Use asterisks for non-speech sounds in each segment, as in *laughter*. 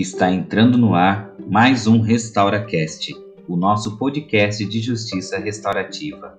Está entrando no ar mais um RestauraCast, o nosso podcast de justiça restaurativa.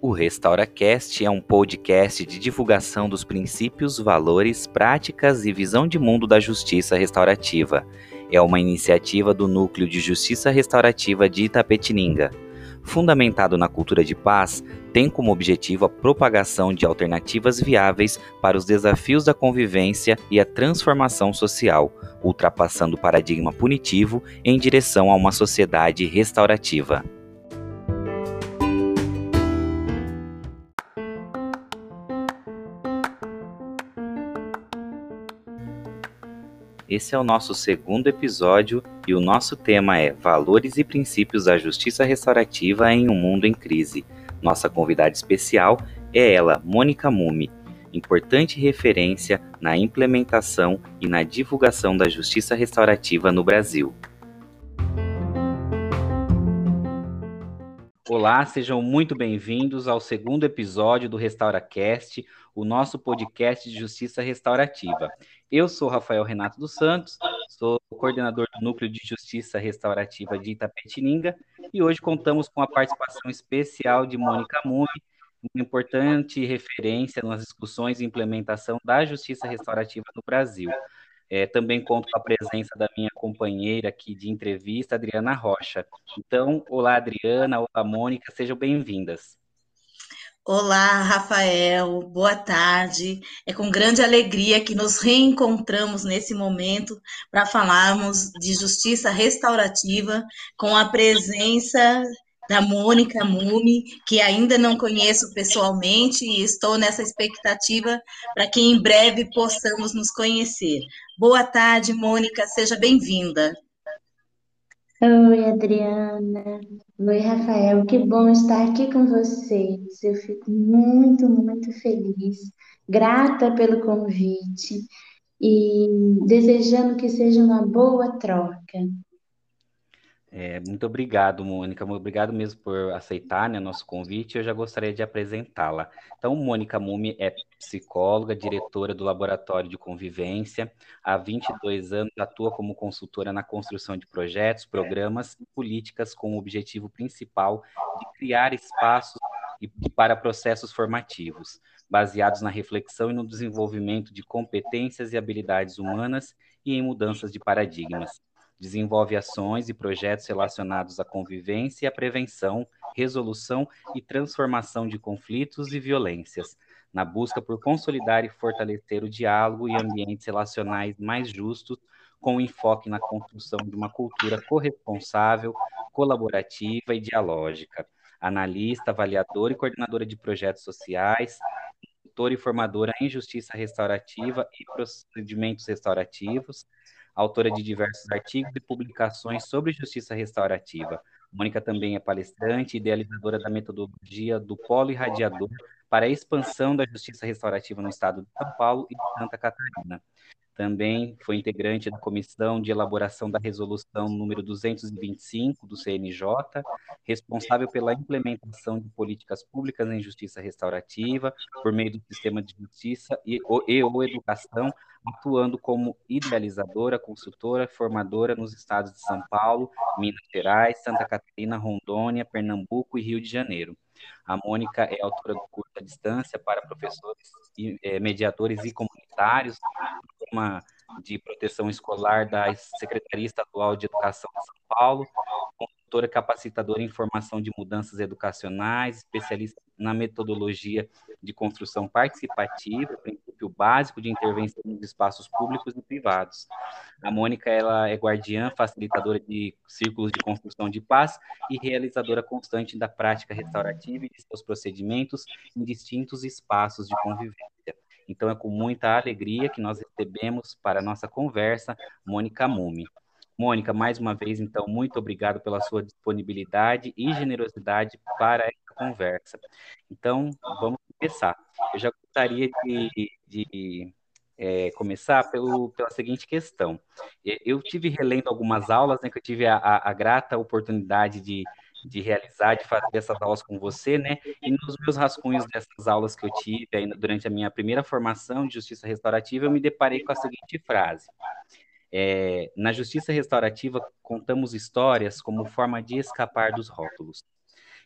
O RestauraCast é um podcast de divulgação dos princípios, valores, práticas e visão de mundo da justiça restaurativa. É uma iniciativa do Núcleo de Justiça Restaurativa de Itapetininga fundamentado na cultura de paz, tem como objetivo a propagação de alternativas viáveis para os desafios da convivência e a transformação social, ultrapassando o paradigma punitivo em direção a uma sociedade restaurativa. Esse é o nosso segundo episódio e o nosso tema é Valores e Princípios da Justiça Restaurativa em um Mundo em Crise. Nossa convidada especial é ela, Mônica Mumi, importante referência na implementação e na divulgação da justiça restaurativa no Brasil. Olá, sejam muito bem-vindos ao segundo episódio do RestauraCast, o nosso podcast de justiça restaurativa. Eu sou Rafael Renato dos Santos, sou coordenador do Núcleo de Justiça Restaurativa de Itapetininga e hoje contamos com a participação especial de Mônica Mumi, uma importante referência nas discussões e implementação da justiça restaurativa no Brasil. É, também conto com a presença da minha companheira aqui de entrevista, Adriana Rocha. Então, olá, Adriana, olá, Mônica, sejam bem-vindas. Olá, Rafael, boa tarde. É com grande alegria que nos reencontramos nesse momento para falarmos de justiça restaurativa com a presença da Mônica Mumi, que ainda não conheço pessoalmente e estou nessa expectativa para que em breve possamos nos conhecer. Boa tarde, Mônica, seja bem-vinda. Oi, Adriana. Oi, Rafael. Que bom estar aqui com vocês. Eu fico muito, muito feliz, grata pelo convite e desejando que seja uma boa troca. É, muito obrigado, Mônica. Muito obrigado mesmo por aceitar né, nosso convite. Eu já gostaria de apresentá-la. Então, Mônica Mumi é psicóloga, diretora do Laboratório de Convivência. Há 22 anos atua como consultora na construção de projetos, programas e políticas com o objetivo principal de criar espaços para processos formativos, baseados na reflexão e no desenvolvimento de competências e habilidades humanas e em mudanças de paradigmas Desenvolve ações e projetos relacionados à convivência, à prevenção, resolução e transformação de conflitos e violências, na busca por consolidar e fortalecer o diálogo e ambientes relacionais mais justos, com enfoque na construção de uma cultura corresponsável, colaborativa e dialógica. Analista, avaliadora e coordenadora de projetos sociais, doutora e formadora em justiça restaurativa e procedimentos restaurativos, autora de diversos artigos e publicações sobre justiça restaurativa. Mônica também é palestrante e idealizadora da metodologia do polo irradiador para a expansão da justiça restaurativa no estado de São Paulo e de Santa Catarina. Também foi integrante da comissão de elaboração da resolução número 225 do CNJ, responsável pela implementação de políticas públicas em justiça restaurativa, por meio do sistema de justiça e, e ou educação, atuando como idealizadora, consultora, formadora nos estados de São Paulo, Minas Gerais, Santa Catarina, Rondônia, Pernambuco e Rio de Janeiro. A Mônica é autora do curso à distância para professores, e, é, mediadores e comunitários, uma de proteção escolar da Secretaria Estadual de Educação de São Paulo, consultora capacitadora em formação de mudanças educacionais, especialista na metodologia de construção participativa, princípio básico de intervenção nos espaços públicos e privados. A Mônica ela é guardiã, facilitadora de círculos de construção de paz e realizadora constante da prática restaurativa e de seus procedimentos em distintos espaços de convivência. Então é com muita alegria que nós recebemos para a nossa conversa Mônica Mumi. Mônica, mais uma vez, então, muito obrigado pela sua disponibilidade e generosidade para essa conversa. Então, vamos começar. Eu já gostaria de, de é, começar pelo, pela seguinte questão. Eu tive relendo algumas aulas, né, que eu tive a, a, a grata oportunidade de, de realizar, de fazer essas aulas com você, né? E nos meus rascunhos dessas aulas que eu tive durante a minha primeira formação de justiça restaurativa, eu me deparei com a seguinte frase: é, na justiça restaurativa, contamos histórias como forma de escapar dos rótulos.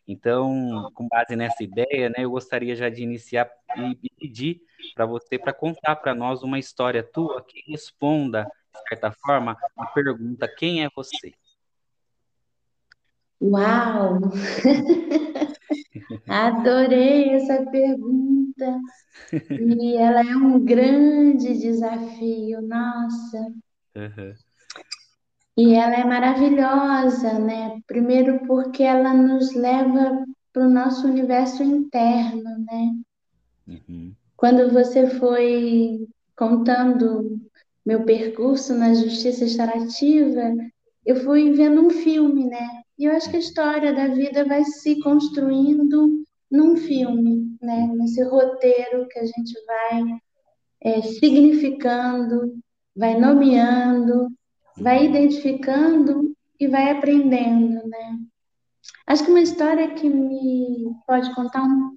Então, com base nessa ideia, né, eu gostaria já de iniciar e pedir para você para contar para nós uma história tua que responda, de certa forma, a pergunta: quem é você? Uau! *laughs* Adorei essa pergunta. *laughs* E ela é um grande desafio, nossa. Uhum. E ela é maravilhosa, né? Primeiro porque ela nos leva para o nosso universo interno, né? Uhum. Quando você foi contando meu percurso na justiça restaurativa, eu fui vendo um filme, né? E eu acho que a história da vida vai se construindo num filme, né? Nesse roteiro que a gente vai é, significando, vai nomeando, vai identificando e vai aprendendo, né? Acho que uma história que me pode contar um,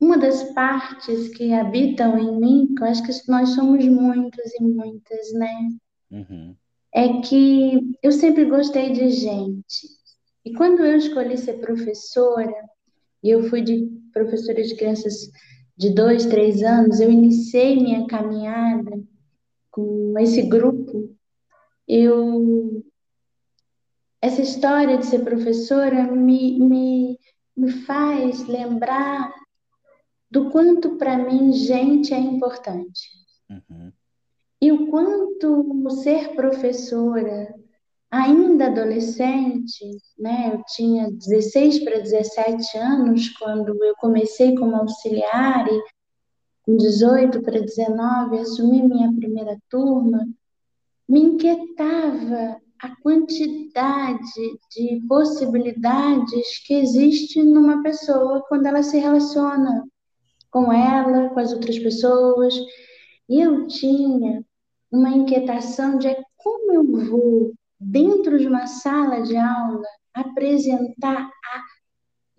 uma das partes que habitam em mim, que eu acho que nós somos muitos e muitas, né? Uhum. É que eu sempre gostei de gente. E quando eu escolhi ser professora, e eu fui de professora de crianças de dois, três anos, eu iniciei minha caminhada com esse grupo, eu essa história de ser professora me, me, me faz lembrar do quanto para mim gente é importante. Uhum. E o quanto ser professora, ainda adolescente, né, eu tinha 16 para 17 anos quando eu comecei como auxiliar e com 18 para 19 assumi minha primeira turma, me inquietava a quantidade de possibilidades que existe numa pessoa quando ela se relaciona com ela, com as outras pessoas. E eu tinha uma inquietação de como eu vou, dentro de uma sala de aula, apresentar a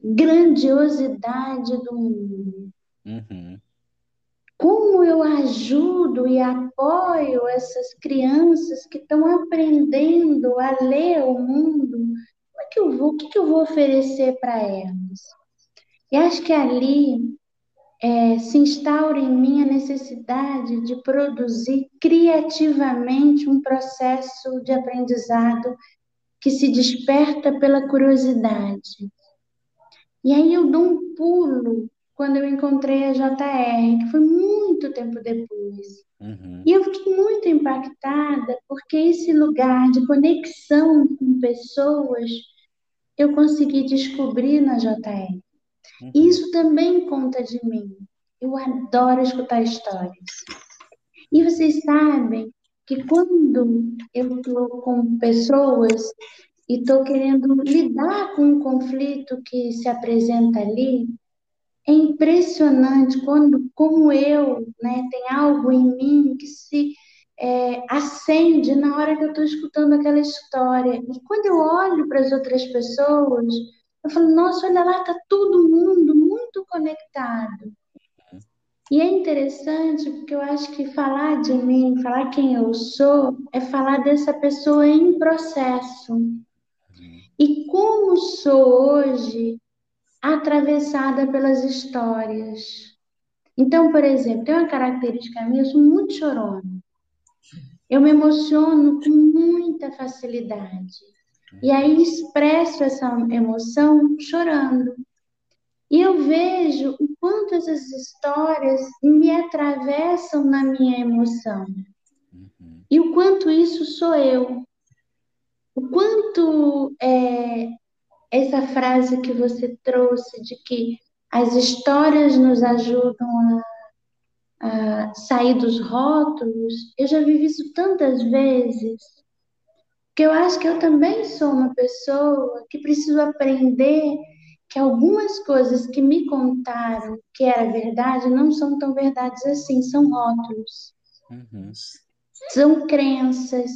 grandiosidade do mundo. Uhum como eu ajudo e apoio essas crianças que estão aprendendo a ler o mundo? Como é que eu vou, o que, que eu vou oferecer para elas? E acho que ali é, se instaura em mim a necessidade de produzir criativamente um processo de aprendizado que se desperta pela curiosidade. E aí eu dou um pulo quando eu encontrei a JR, que foi muito tempo depois. Uhum. E eu fiquei muito impactada, porque esse lugar de conexão com pessoas eu consegui descobrir na JR. Uhum. Isso também conta de mim. Eu adoro escutar histórias. E vocês sabem que quando eu estou com pessoas e estou querendo lidar com um conflito que se apresenta ali, é impressionante quando, como eu, né, tem algo em mim que se é, acende na hora que eu estou escutando aquela história. E quando eu olho para as outras pessoas, eu falo, nossa, olha lá, está todo mundo muito conectado. E é interessante porque eu acho que falar de mim, falar quem eu sou, é falar dessa pessoa em processo. E como sou hoje, atravessada pelas histórias. Então, por exemplo, tem uma característica minha, eu sou muito chorona. Eu me emociono com muita facilidade. E aí expresso essa emoção chorando. E eu vejo o quanto essas histórias me atravessam na minha emoção. Uhum. E o quanto isso sou eu. O quanto é, essa frase que você trouxe de que as histórias nos ajudam a, a sair dos rótulos, eu já vivi isso tantas vezes, que eu acho que eu também sou uma pessoa que preciso aprender que algumas coisas que me contaram que era verdade não são tão verdades assim, são rótulos. Uhum. São crenças.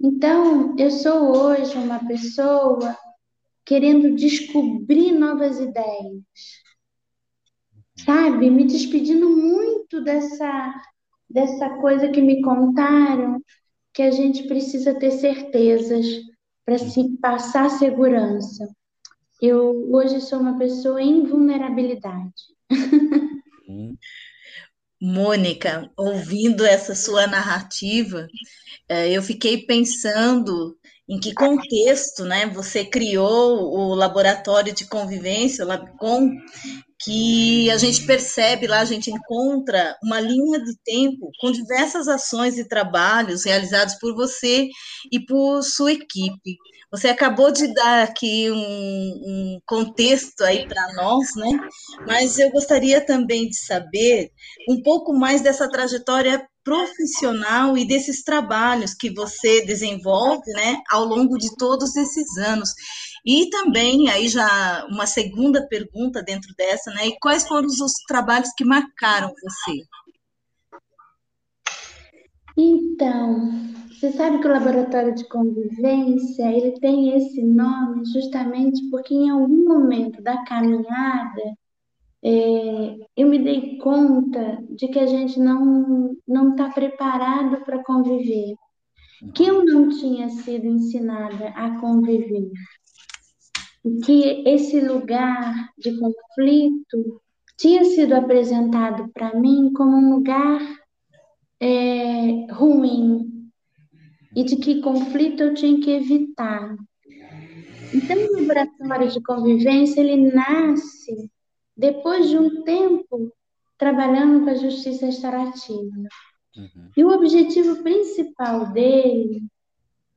Então, eu sou hoje uma pessoa querendo descobrir novas ideias. Sabe? Me despedindo muito dessa, dessa coisa que me contaram, que a gente precisa ter certezas para se passar segurança. Eu hoje sou uma pessoa em vulnerabilidade. Mônica, ouvindo essa sua narrativa, é, eu fiquei pensando em que contexto, né, você criou o laboratório de convivência, o LabCom, que a gente percebe lá, a gente encontra uma linha de tempo com diversas ações e trabalhos realizados por você e por sua equipe. Você acabou de dar aqui um, um contexto aí para nós, né? Mas eu gostaria também de saber um pouco mais dessa trajetória profissional e desses trabalhos que você desenvolve, né, ao longo de todos esses anos. E também, aí já uma segunda pergunta dentro dessa, né? E quais foram os trabalhos que marcaram você? Então, você sabe que o laboratório de convivência, ele tem esse nome justamente porque em algum momento da caminhada, é, eu me dei conta de que a gente não não está preparado para conviver, que eu não tinha sido ensinada a conviver que esse lugar de conflito tinha sido apresentado para mim como um lugar é, ruim e de que conflito eu tinha que evitar. Então, o laboratório de convivência ele nasce depois de um tempo trabalhando com a justiça restaurativa. Uhum. E o objetivo principal dele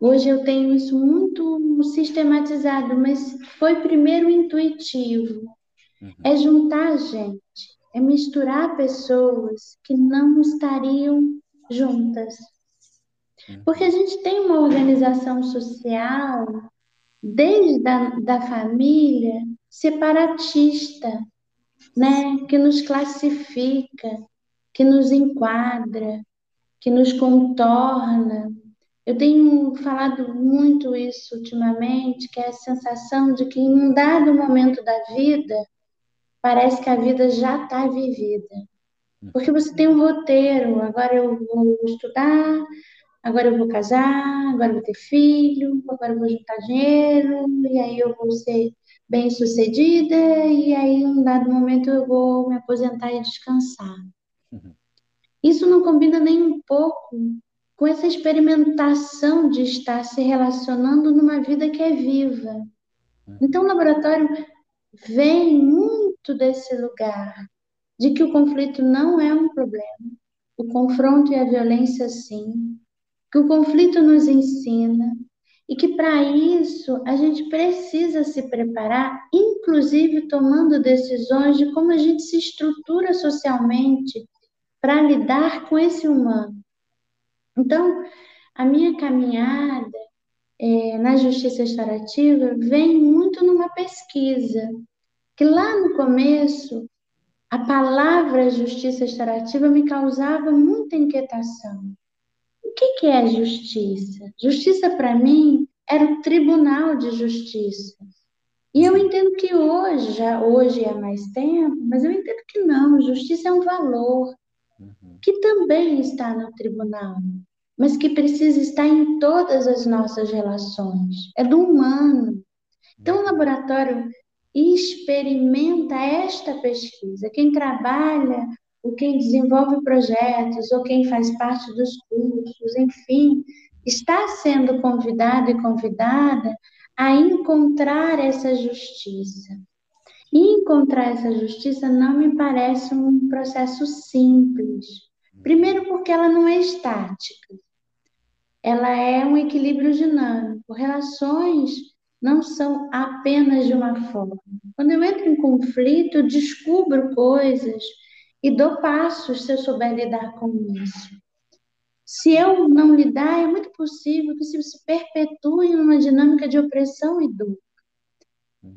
Hoje eu tenho isso muito sistematizado, mas foi primeiro intuitivo. Uhum. É juntar gente, é misturar pessoas que não estariam juntas. Uhum. Porque a gente tem uma organização social, desde a da família, separatista, né? que nos classifica, que nos enquadra, que nos contorna, eu tenho falado muito isso ultimamente, que é a sensação de que em um dado momento da vida, parece que a vida já está vivida. Porque você tem um roteiro, agora eu vou estudar, agora eu vou casar, agora eu vou ter filho, agora eu vou juntar dinheiro, e aí eu vou ser bem sucedida, e aí em um dado momento eu vou me aposentar e descansar. Uhum. Isso não combina nem um pouco com essa experimentação de estar se relacionando numa vida que é viva. Então, o laboratório vem muito desse lugar de que o conflito não é um problema, o confronto e a violência, sim, que o conflito nos ensina e que para isso a gente precisa se preparar, inclusive tomando decisões de como a gente se estrutura socialmente para lidar com esse humano. Então, a minha caminhada é, na justiça restaurativa vem muito numa pesquisa, que lá no começo, a palavra justiça restaurativa me causava muita inquietação. O que, que é justiça? Justiça, para mim, era o tribunal de justiça. E eu entendo que hoje, já hoje há mais tempo, mas eu entendo que não, justiça é um valor uhum. que também está no tribunal mas que precisa estar em todas as nossas relações. É do humano. Então, o laboratório experimenta esta pesquisa. Quem trabalha, ou quem desenvolve projetos, ou quem faz parte dos cursos, enfim, está sendo convidado e convidada a encontrar essa justiça. E encontrar essa justiça não me parece um processo simples. Primeiro, porque ela não é estática ela é um equilíbrio dinâmico. Relações não são apenas de uma forma. Quando eu entro em conflito, eu descubro coisas e dou passos se eu souber lidar com isso. Se eu não lidar, é muito possível que isso se perpetue numa dinâmica de opressão e dor.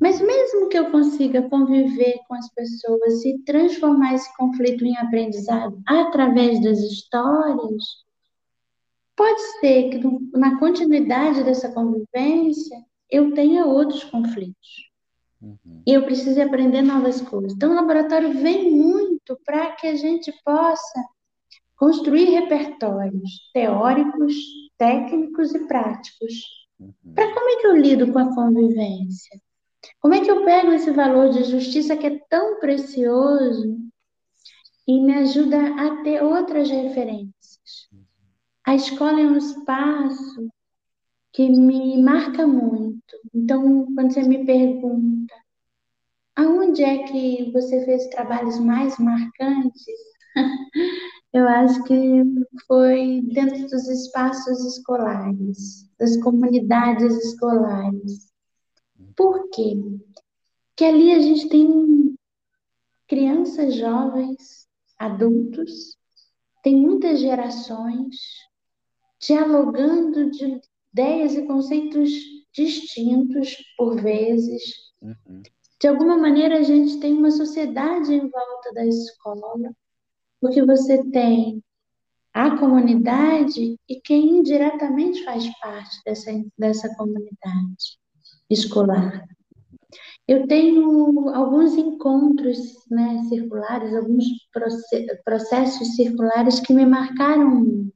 Mas mesmo que eu consiga conviver com as pessoas e transformar esse conflito em aprendizado através das histórias, Pode ser que na continuidade dessa convivência eu tenha outros conflitos. Uhum. E eu preciso aprender novas coisas. Então, o laboratório vem muito para que a gente possa construir repertórios teóricos, técnicos e práticos. Uhum. Para como é que eu lido com a convivência? Como é que eu pego esse valor de justiça que é tão precioso e me ajuda a ter outras referências? A escola é um espaço que me marca muito. Então, quando você me pergunta aonde é que você fez trabalhos mais marcantes, *laughs* eu acho que foi dentro dos espaços escolares, das comunidades escolares. Por quê? Porque ali a gente tem crianças, jovens, adultos, tem muitas gerações dialogando de ideias e conceitos distintos por vezes. Uhum. De alguma maneira, a gente tem uma sociedade em volta da escola, porque você tem a comunidade e quem indiretamente faz parte dessa, dessa comunidade escolar. Eu tenho alguns encontros né, circulares, alguns processos circulares que me marcaram muito.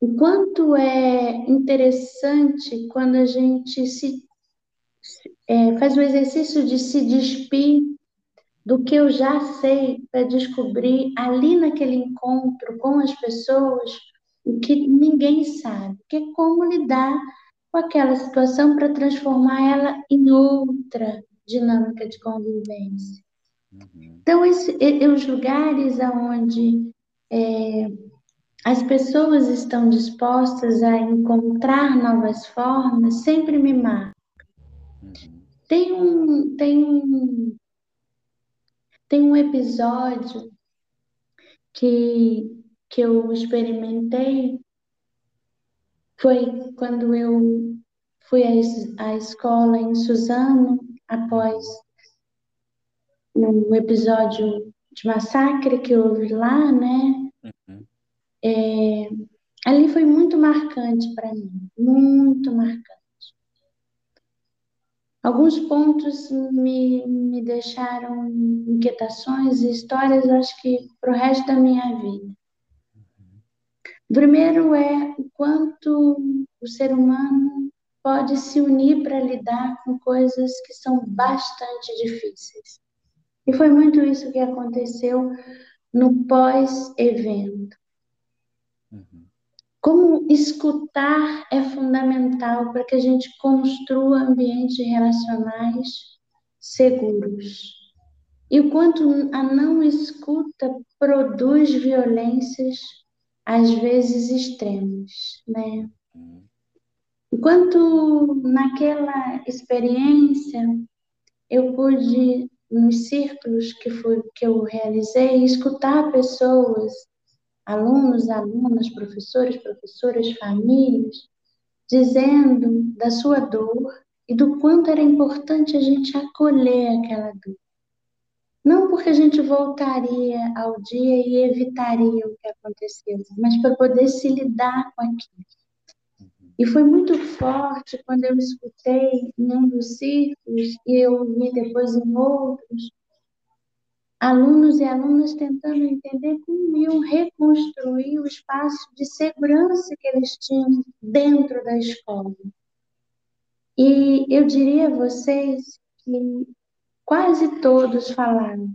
O quanto é interessante quando a gente se é, faz o exercício de se despir do que eu já sei para descobrir ali naquele encontro com as pessoas o que ninguém sabe, que é como lidar com aquela situação para transformar ela em outra dinâmica de convivência. Uhum. Então, esse, os lugares onde é, as pessoas estão dispostas a encontrar novas formas sempre me marcam. Uhum. Tem um, tem um, tem um episódio que, que eu experimentei foi quando eu fui à, escola em Suzano, após um episódio de massacre que houve lá, né? Uhum. É, ali foi muito marcante para mim, muito marcante. Alguns pontos me, me deixaram inquietações e histórias, acho que para o resto da minha vida. O primeiro é o quanto o ser humano pode se unir para lidar com coisas que são bastante difíceis. E foi muito isso que aconteceu no pós-evento. Como escutar é fundamental para que a gente construa ambientes relacionais seguros. E o quanto a não escuta produz violências às vezes extremos, né? Enquanto naquela experiência eu pude nos círculos que foi que eu realizei escutar pessoas, alunos, alunas, professores, professoras, famílias, dizendo da sua dor e do quanto era importante a gente acolher aquela dor. Não porque a gente voltaria ao dia e evitaria o que aconteceu, mas para poder se lidar com aquilo. Uhum. E foi muito forte quando eu escutei em um dos círculos e eu vi depois em outros, alunos e alunas tentando entender como iam reconstruir o espaço de segurança que eles tinham dentro da escola. E eu diria a vocês que quase todos falaram.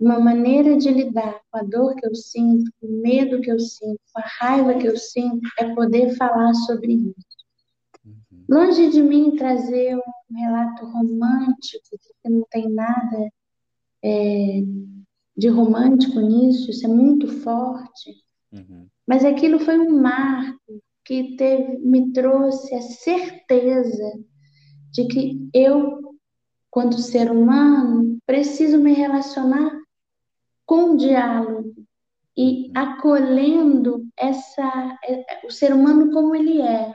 Uma maneira de lidar com a dor que eu sinto, com o medo que eu sinto, com a raiva que eu sinto, é poder falar sobre isso. Uhum. Longe de mim trazer um relato romântico, porque não tem nada é, de romântico nisso, isso é muito forte. Uhum. Mas aquilo foi um marco que teve, me trouxe a certeza de que eu quanto ser humano, preciso me relacionar com o diálogo e acolhendo essa o ser humano como ele é,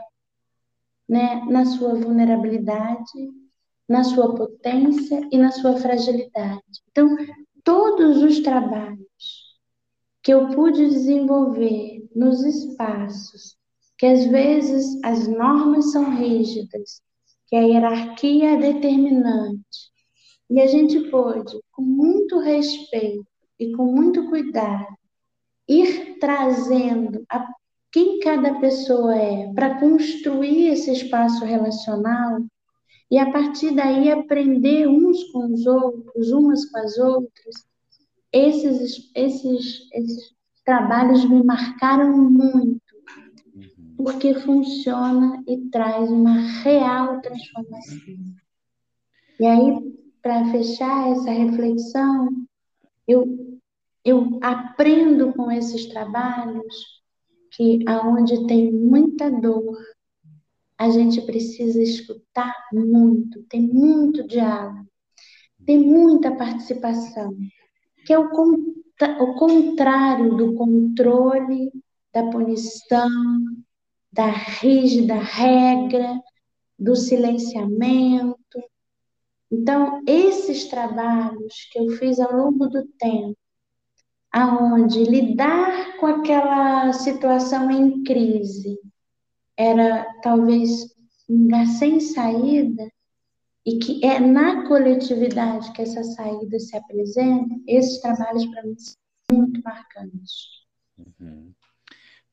né, na sua vulnerabilidade, na sua potência e na sua fragilidade. Então, todos os trabalhos que eu pude desenvolver nos espaços que às vezes as normas são rígidas, que a hierarquia é determinante. E a gente pôde, com muito respeito e com muito cuidado, ir trazendo a quem cada pessoa é para construir esse espaço relacional e a partir daí aprender uns com os outros, umas com as outras. Esses, esses, esses trabalhos me marcaram muito, porque funciona e traz uma real transformação. E aí, para fechar essa reflexão, eu, eu aprendo com esses trabalhos que aonde tem muita dor, a gente precisa escutar muito, tem muito diálogo, tem muita participação, que é o, o contrário do controle, da punição, da rígida regra, do silenciamento. Então, esses trabalhos que eu fiz ao longo do tempo, aonde lidar com aquela situação em crise era talvez um lugar sem saída e que é na coletividade que essa saída se apresenta, esses trabalhos para mim são muito marcantes. Uhum.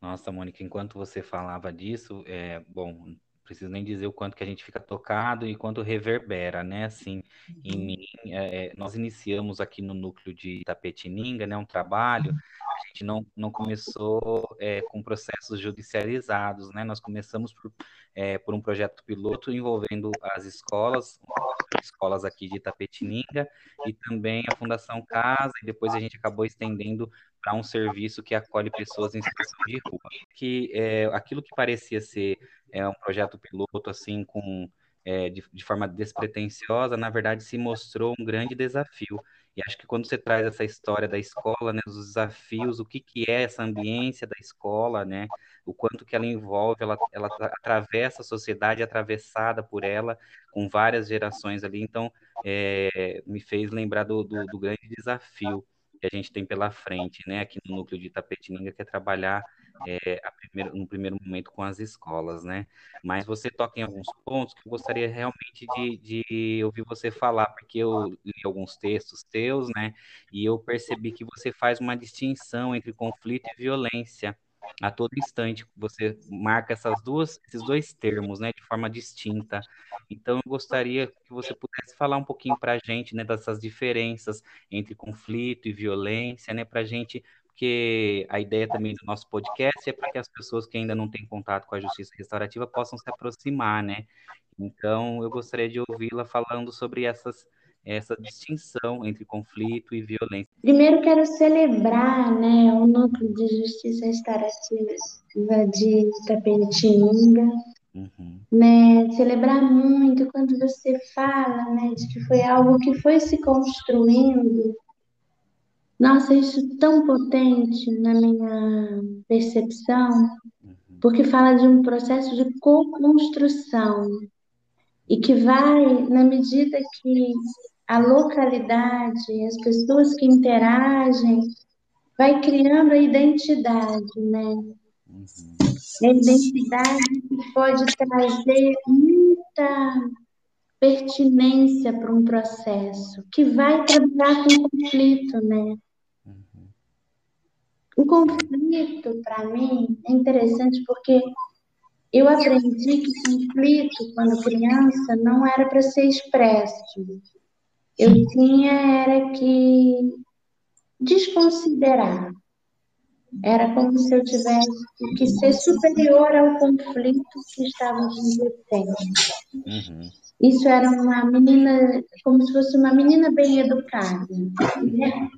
Nossa, Mônica, enquanto você falava disso, é, bom, preciso nem dizer o quanto que a gente fica tocado e quanto reverbera, né? Assim, em uhum. mim, é, é, nós iniciamos aqui no núcleo de Tapetininga, né? Um trabalho, a gente não, não começou é, com processos judicializados, né? Nós começamos por, é, por um projeto piloto envolvendo as escolas, escolas aqui de Tapetininga e também a Fundação Casa, e depois a gente acabou estendendo para um serviço que acolhe pessoas em situação de rua. Que é, aquilo que parecia ser é, um projeto piloto, assim, com é, de, de, forma despretensiosa, na verdade se mostrou um grande desafio. E acho que quando você traz essa história da escola, né, os desafios, o que, que é essa ambiência da escola, né, o quanto que ela envolve, ela, ela atravessa a sociedade atravessada por ela, com várias gerações ali, então é, me fez lembrar do, do, do grande desafio que a gente tem pela frente, né, aqui no núcleo de Tapetininga, que é trabalhar é, primeiro, no primeiro momento com as escolas, né? Mas você toca em alguns pontos que eu gostaria realmente de, de ouvir você falar, porque eu li alguns textos teus, né? E eu percebi que você faz uma distinção entre conflito e violência a todo instante você marca essas duas, esses dois termos, né, de forma distinta. Então, eu gostaria que você pudesse falar um pouquinho para a gente, né, dessas diferenças entre conflito e violência, né, para a gente, porque a ideia também do nosso podcast é para que as pessoas que ainda não têm contato com a justiça restaurativa possam se aproximar, né. Então, eu gostaria de ouvi-la falando sobre essas essa distinção entre conflito e violência. Primeiro quero celebrar né, o Núcleo de Justiça Restaurativa de Itapetininga, uhum. né, celebrar muito quando você fala né, de que foi algo que foi se construindo. Nossa, isso tão potente na minha percepção, uhum. porque fala de um processo de co-construção e que vai, na medida que a localidade, as pessoas que interagem, vai criando a identidade, né? Uhum. A identidade que pode trazer muita pertinência para um processo, que vai trabalhar com conflito, né? Uhum. O conflito, para mim, é interessante porque eu aprendi que conflito, quando criança, não era para ser expresso eu tinha era que desconsiderar. Era como se eu tivesse que ser superior ao conflito que estávamos vivendo. Uhum. Isso era uma menina, como se fosse uma menina bem educada. Né?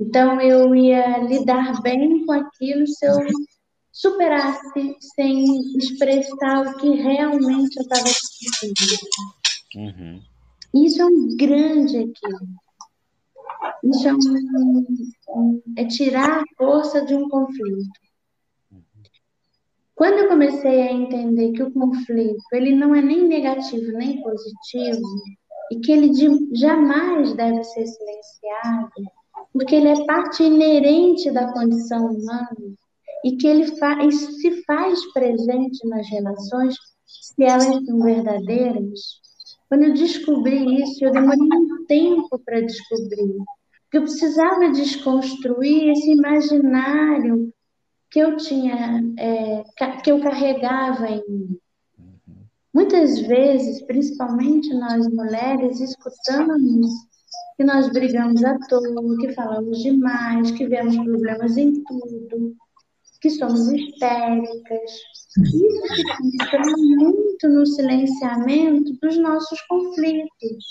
Então eu ia lidar bem com aquilo se eu superasse sem expressar o que realmente eu estava sentindo. Uhum. Isso é um grande equilíbrio. Isso é, um, é tirar a força de um conflito. Quando eu comecei a entender que o conflito ele não é nem negativo nem positivo e que ele jamais deve ser silenciado, porque ele é parte inerente da condição humana e que ele fa se faz presente nas relações se elas são verdadeiras. Quando eu descobri isso, eu demorei um tempo para descobrir, eu precisava desconstruir esse imaginário que eu tinha, é, que eu carregava em mim. Muitas vezes, principalmente nós mulheres, escutamos que nós brigamos à toa, que falamos demais, que vemos problemas em tudo, que somos histéricas. Isso se muito no silenciamento dos nossos conflitos.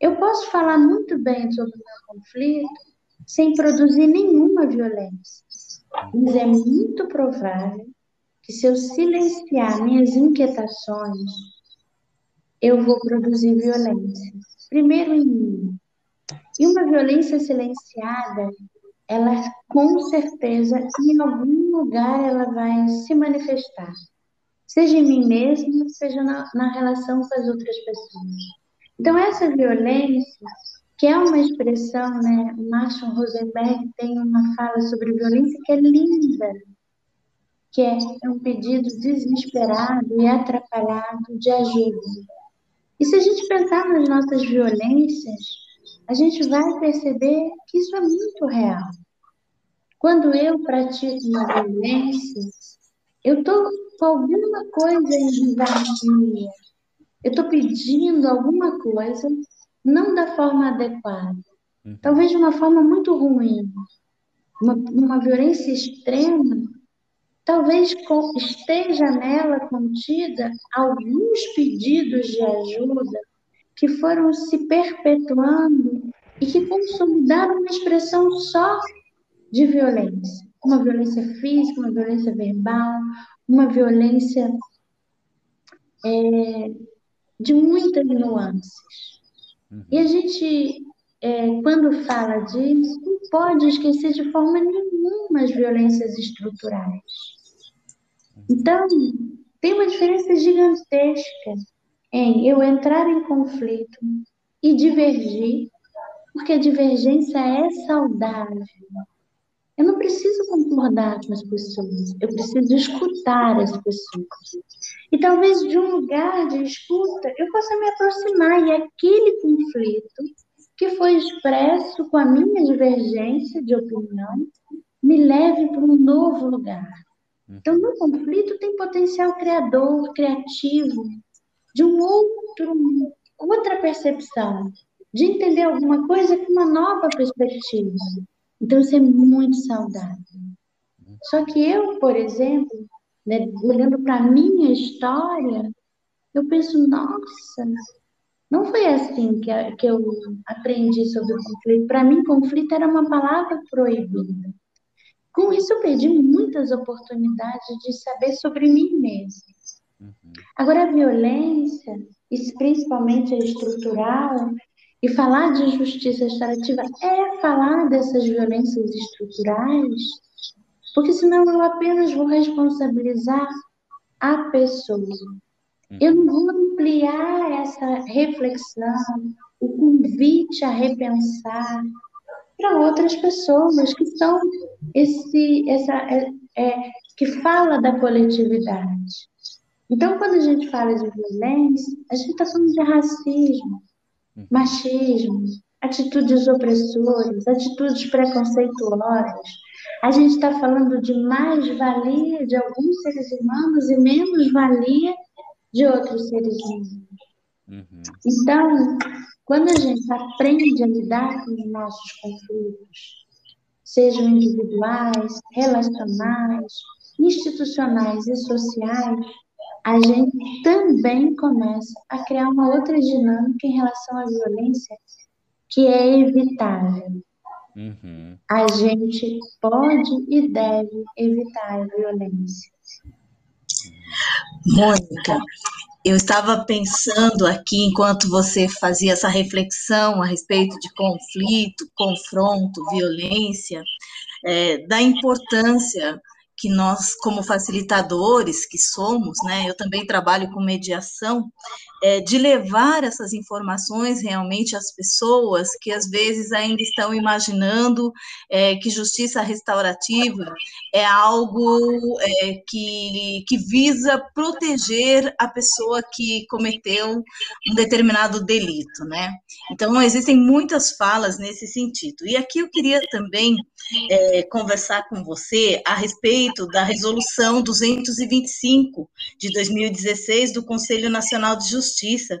Eu posso falar muito bem sobre o meu conflito sem produzir nenhuma violência, mas é muito provável que se eu silenciar minhas inquietações, eu vou produzir violência. Primeiro em mim. E uma violência silenciada, ela com certeza, em algum lugar, ela vai se manifestar. Seja em mim mesma, seja na, na relação com as outras pessoas. Então, essa violência, que é uma expressão, né? O Marshall Rosenberg tem uma fala sobre violência que é linda, que é um pedido desesperado e atrapalhado de ajuda. E se a gente pensar nas nossas violências, a gente vai perceber que isso é muito real. Quando eu pratico uma violência, eu estou com alguma coisa em desarmonia. Eu estou pedindo alguma coisa, não da forma adequada. Uhum. Talvez de uma forma muito ruim. Uma, uma violência extrema Talvez esteja nela contida alguns pedidos de ajuda que foram se perpetuando e que consolidaram uma expressão só de violência. Uma violência física, uma violência verbal, uma violência é, de muitas nuances. Uhum. E a gente, é, quando fala disso, não pode esquecer de forma nenhuma as violências estruturais. Então, tem uma diferença gigantesca em eu entrar em conflito e divergir, porque a divergência é saudável. Eu não preciso concordar com as pessoas, eu preciso escutar as pessoas. E talvez de um lugar de escuta eu possa me aproximar e aquele conflito que foi expresso com a minha divergência de opinião me leve para um novo lugar. Então, no conflito tem potencial criador, criativo, de um outro, outra percepção, de entender alguma coisa com uma nova perspectiva. Então, isso é muito saudável. Só que eu, por exemplo, né, olhando para a minha história, eu penso, nossa, não foi assim que, que eu aprendi sobre o conflito. Para mim, conflito era uma palavra proibida. Com isso, eu perdi muitas oportunidades de saber sobre mim mesma. Uhum. Agora, a violência, principalmente a estrutural, e falar de justiça restaurativa é falar dessas violências estruturais, porque senão eu apenas vou responsabilizar a pessoa. Eu não vou ampliar essa reflexão, o convite a repensar para outras pessoas que são esse, essa, é, é, que fala da coletividade. Então, quando a gente fala de violência, a gente está falando de racismo, uhum. machismo, atitudes opressoras, atitudes preconceituosas. A gente está falando de mais-valia de alguns seres humanos e menos-valia de outros seres humanos. Uhum. Então, quando a gente aprende a lidar com os nossos conflitos, sejam individuais, relacionais, institucionais e sociais, a gente também começa a criar uma outra dinâmica em relação à violência que é evitável. Uhum. A gente pode e deve evitar a violência. Mônica, eu estava pensando aqui, enquanto você fazia essa reflexão a respeito de conflito, confronto, violência, é, da importância que nós, como facilitadores que somos, né, eu também trabalho com mediação, é, de levar essas informações realmente às pessoas que às vezes ainda estão imaginando é, que justiça restaurativa é algo é, que, que visa proteger a pessoa que cometeu um determinado delito, né? Então, existem muitas falas nesse sentido. E aqui eu queria também é, conversar com você a respeito da resolução 225 de 2016 do Conselho Nacional de Justiça,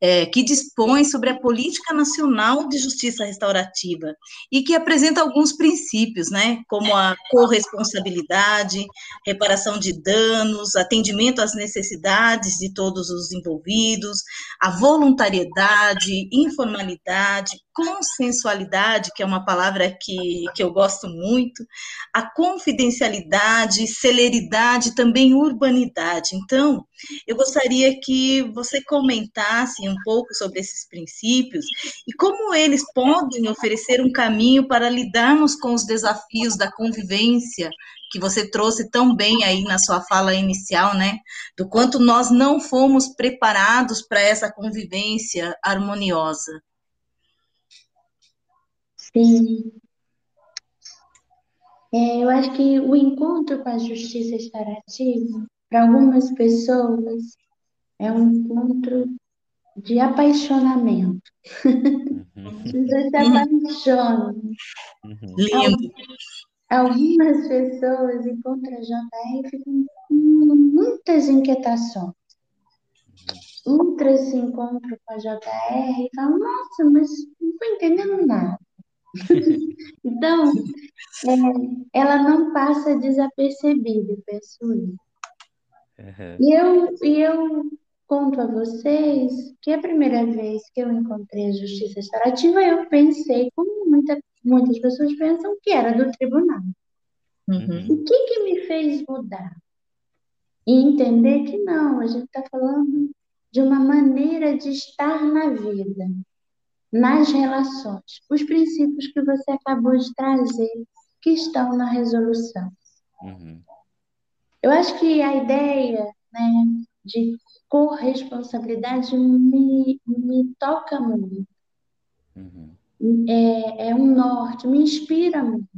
é, que dispõe sobre a Política Nacional de Justiça Restaurativa e que apresenta alguns princípios, né, como a corresponsabilidade, reparação de danos, atendimento às necessidades de todos os envolvidos, a voluntariedade, informalidade, consensualidade, que é uma palavra que, que eu gosto muito, a confidencialidade, celeridade, também urbanidade. Então, eu gostaria que você comentasse um pouco sobre esses princípios e como eles podem oferecer um caminho para lidarmos com os desafios da convivência que você trouxe tão bem aí na sua fala inicial, né? Do quanto nós não fomos preparados para essa convivência harmoniosa. Sim. É, eu acho que o encontro com a justiça restaurativa, para algumas pessoas, é um encontro de apaixonamento. Uhum. Você se apaixona. Uhum. Lindo. Algumas pessoas encontram a JR e ficam com muitas inquietações. Outras se encontram com a JR e falam, nossa, mas não estou entendendo nada. *laughs* então, é, ela não passa desapercebida, penso eu. Uhum. E eu, e eu conto a vocês que a primeira vez que eu encontrei a justiça restaurativa, eu pensei, como muita, muitas pessoas pensam, que era do tribunal. Uhum. O que, que me fez mudar? E entender que não, a gente está falando de uma maneira de estar na vida nas relações, os princípios que você acabou de trazer, que estão na resolução. Uhum. Eu acho que a ideia né, de corresponsabilidade me, me toca muito. Uhum. É, é um norte, me inspira muito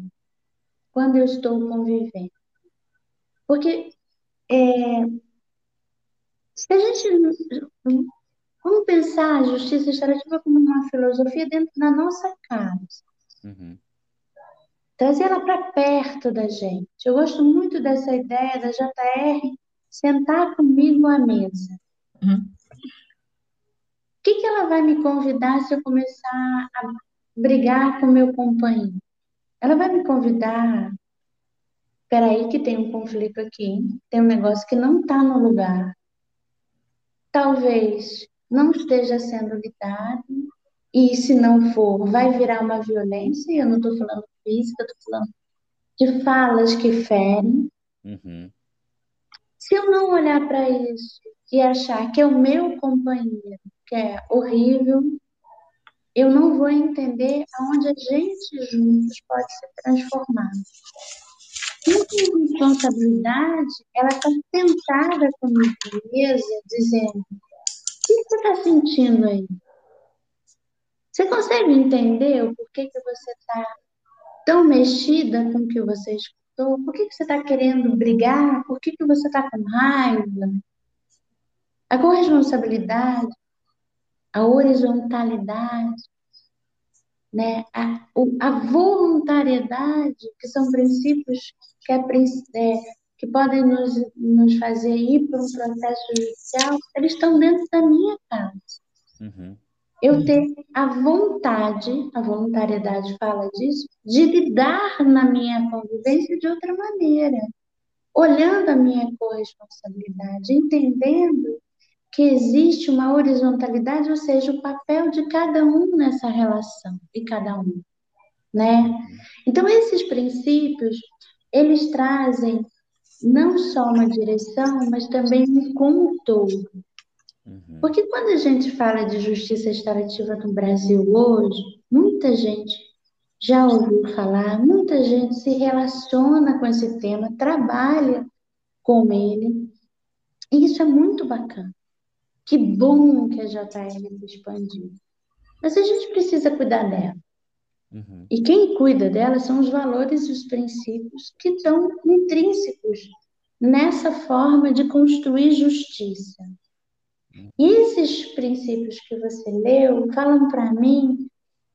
quando eu estou convivendo. Porque é, se a gente Vamos pensar a justiça restaurativa como uma filosofia dentro da nossa casa. Uhum. Trazer ela para perto da gente. Eu gosto muito dessa ideia da JR sentar comigo à mesa. Uhum. O que, que ela vai me convidar se eu começar a brigar com meu companheiro? Ela vai me convidar. Peraí, que tem um conflito aqui, tem um negócio que não está no lugar. Talvez não esteja sendo lidado, e se não for, vai virar uma violência, e eu não estou falando física, estou falando de falas que ferem. Uhum. Se eu não olhar para isso e achar que é o meu companheiro que é horrível, eu não vou entender aonde a gente juntos pode se transformar. Minha responsabilidade, ela está sentada comigo mesa, dizendo que você está sentindo aí? Você consegue entender o porquê que você está tão mexida com o que você escutou? Por que, que você está querendo brigar? Por que, que você está com raiva? A corresponsabilidade, a horizontalidade, né? a, a voluntariedade, que são princípios que é, é que podem nos, nos fazer ir para um processo judicial, eles estão dentro da minha casa. Uhum. Eu ter a vontade, a voluntariedade fala disso, de lidar na minha convivência de outra maneira, olhando a minha corresponsabilidade, entendendo que existe uma horizontalidade, ou seja, o papel de cada um nessa relação, de cada um, né? Uhum. Então esses princípios, eles trazem não só uma direção, mas também um contorno. Uhum. Porque quando a gente fala de justiça restaurativa no Brasil hoje, muita gente já ouviu falar, muita gente se relaciona com esse tema, trabalha com ele, e isso é muito bacana. Que bom que a JR se expandiu. Mas a gente precisa cuidar dela. Uhum. E quem cuida dela são os valores e os princípios que estão intrínsecos nessa forma de construir justiça. E esses princípios que você leu falam para mim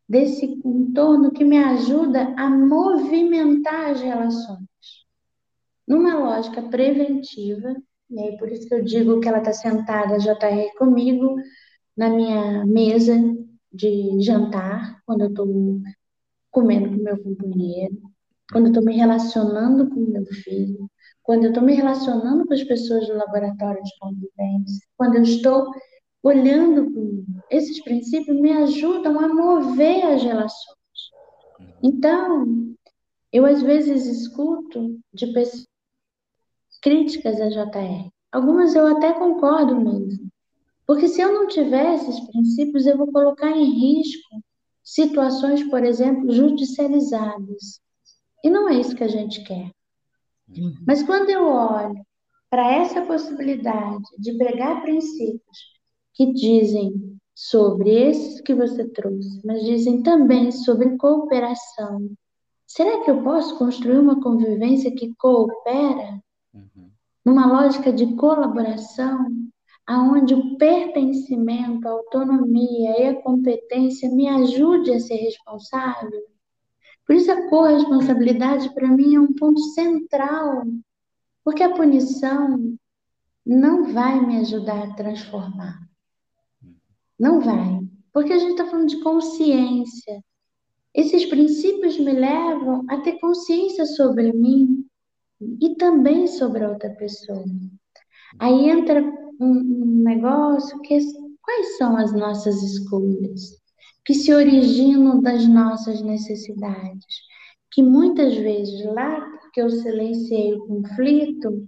desse entorno que me ajuda a movimentar as relações. Numa lógica preventiva, e aí por isso que eu digo que ela está sentada, JR, comigo, na minha mesa de jantar, quando eu estou comendo com meu companheiro, quando eu estou me relacionando com meu filho, quando eu estou me relacionando com as pessoas do laboratório de convivência, quando eu estou olhando para. Esses princípios me ajudam a mover as relações. Então, eu às vezes escuto de pessoas críticas a JR. Algumas eu até concordo mesmo. Porque se eu não tiver esses princípios, eu vou colocar em risco situações, por exemplo, judicializadas. E não é isso que a gente quer. Uhum. Mas quando eu olho para essa possibilidade de pegar princípios que dizem sobre esses que você trouxe, mas dizem também sobre cooperação, será que eu posso construir uma convivência que coopera? Uhum. Numa lógica de colaboração, aonde o pertencimento, a autonomia e a competência me ajude a ser responsável. Por isso a corresponsabilidade para mim é um ponto central, porque a punição não vai me ajudar a transformar. Não vai, porque a gente está falando de consciência. Esses princípios me levam a ter consciência sobre mim e também sobre a outra pessoa. Aí entra um, negócio que é, quais são as nossas escolhas que se originam das nossas necessidades, que muitas vezes lá porque eu silenciei o conflito,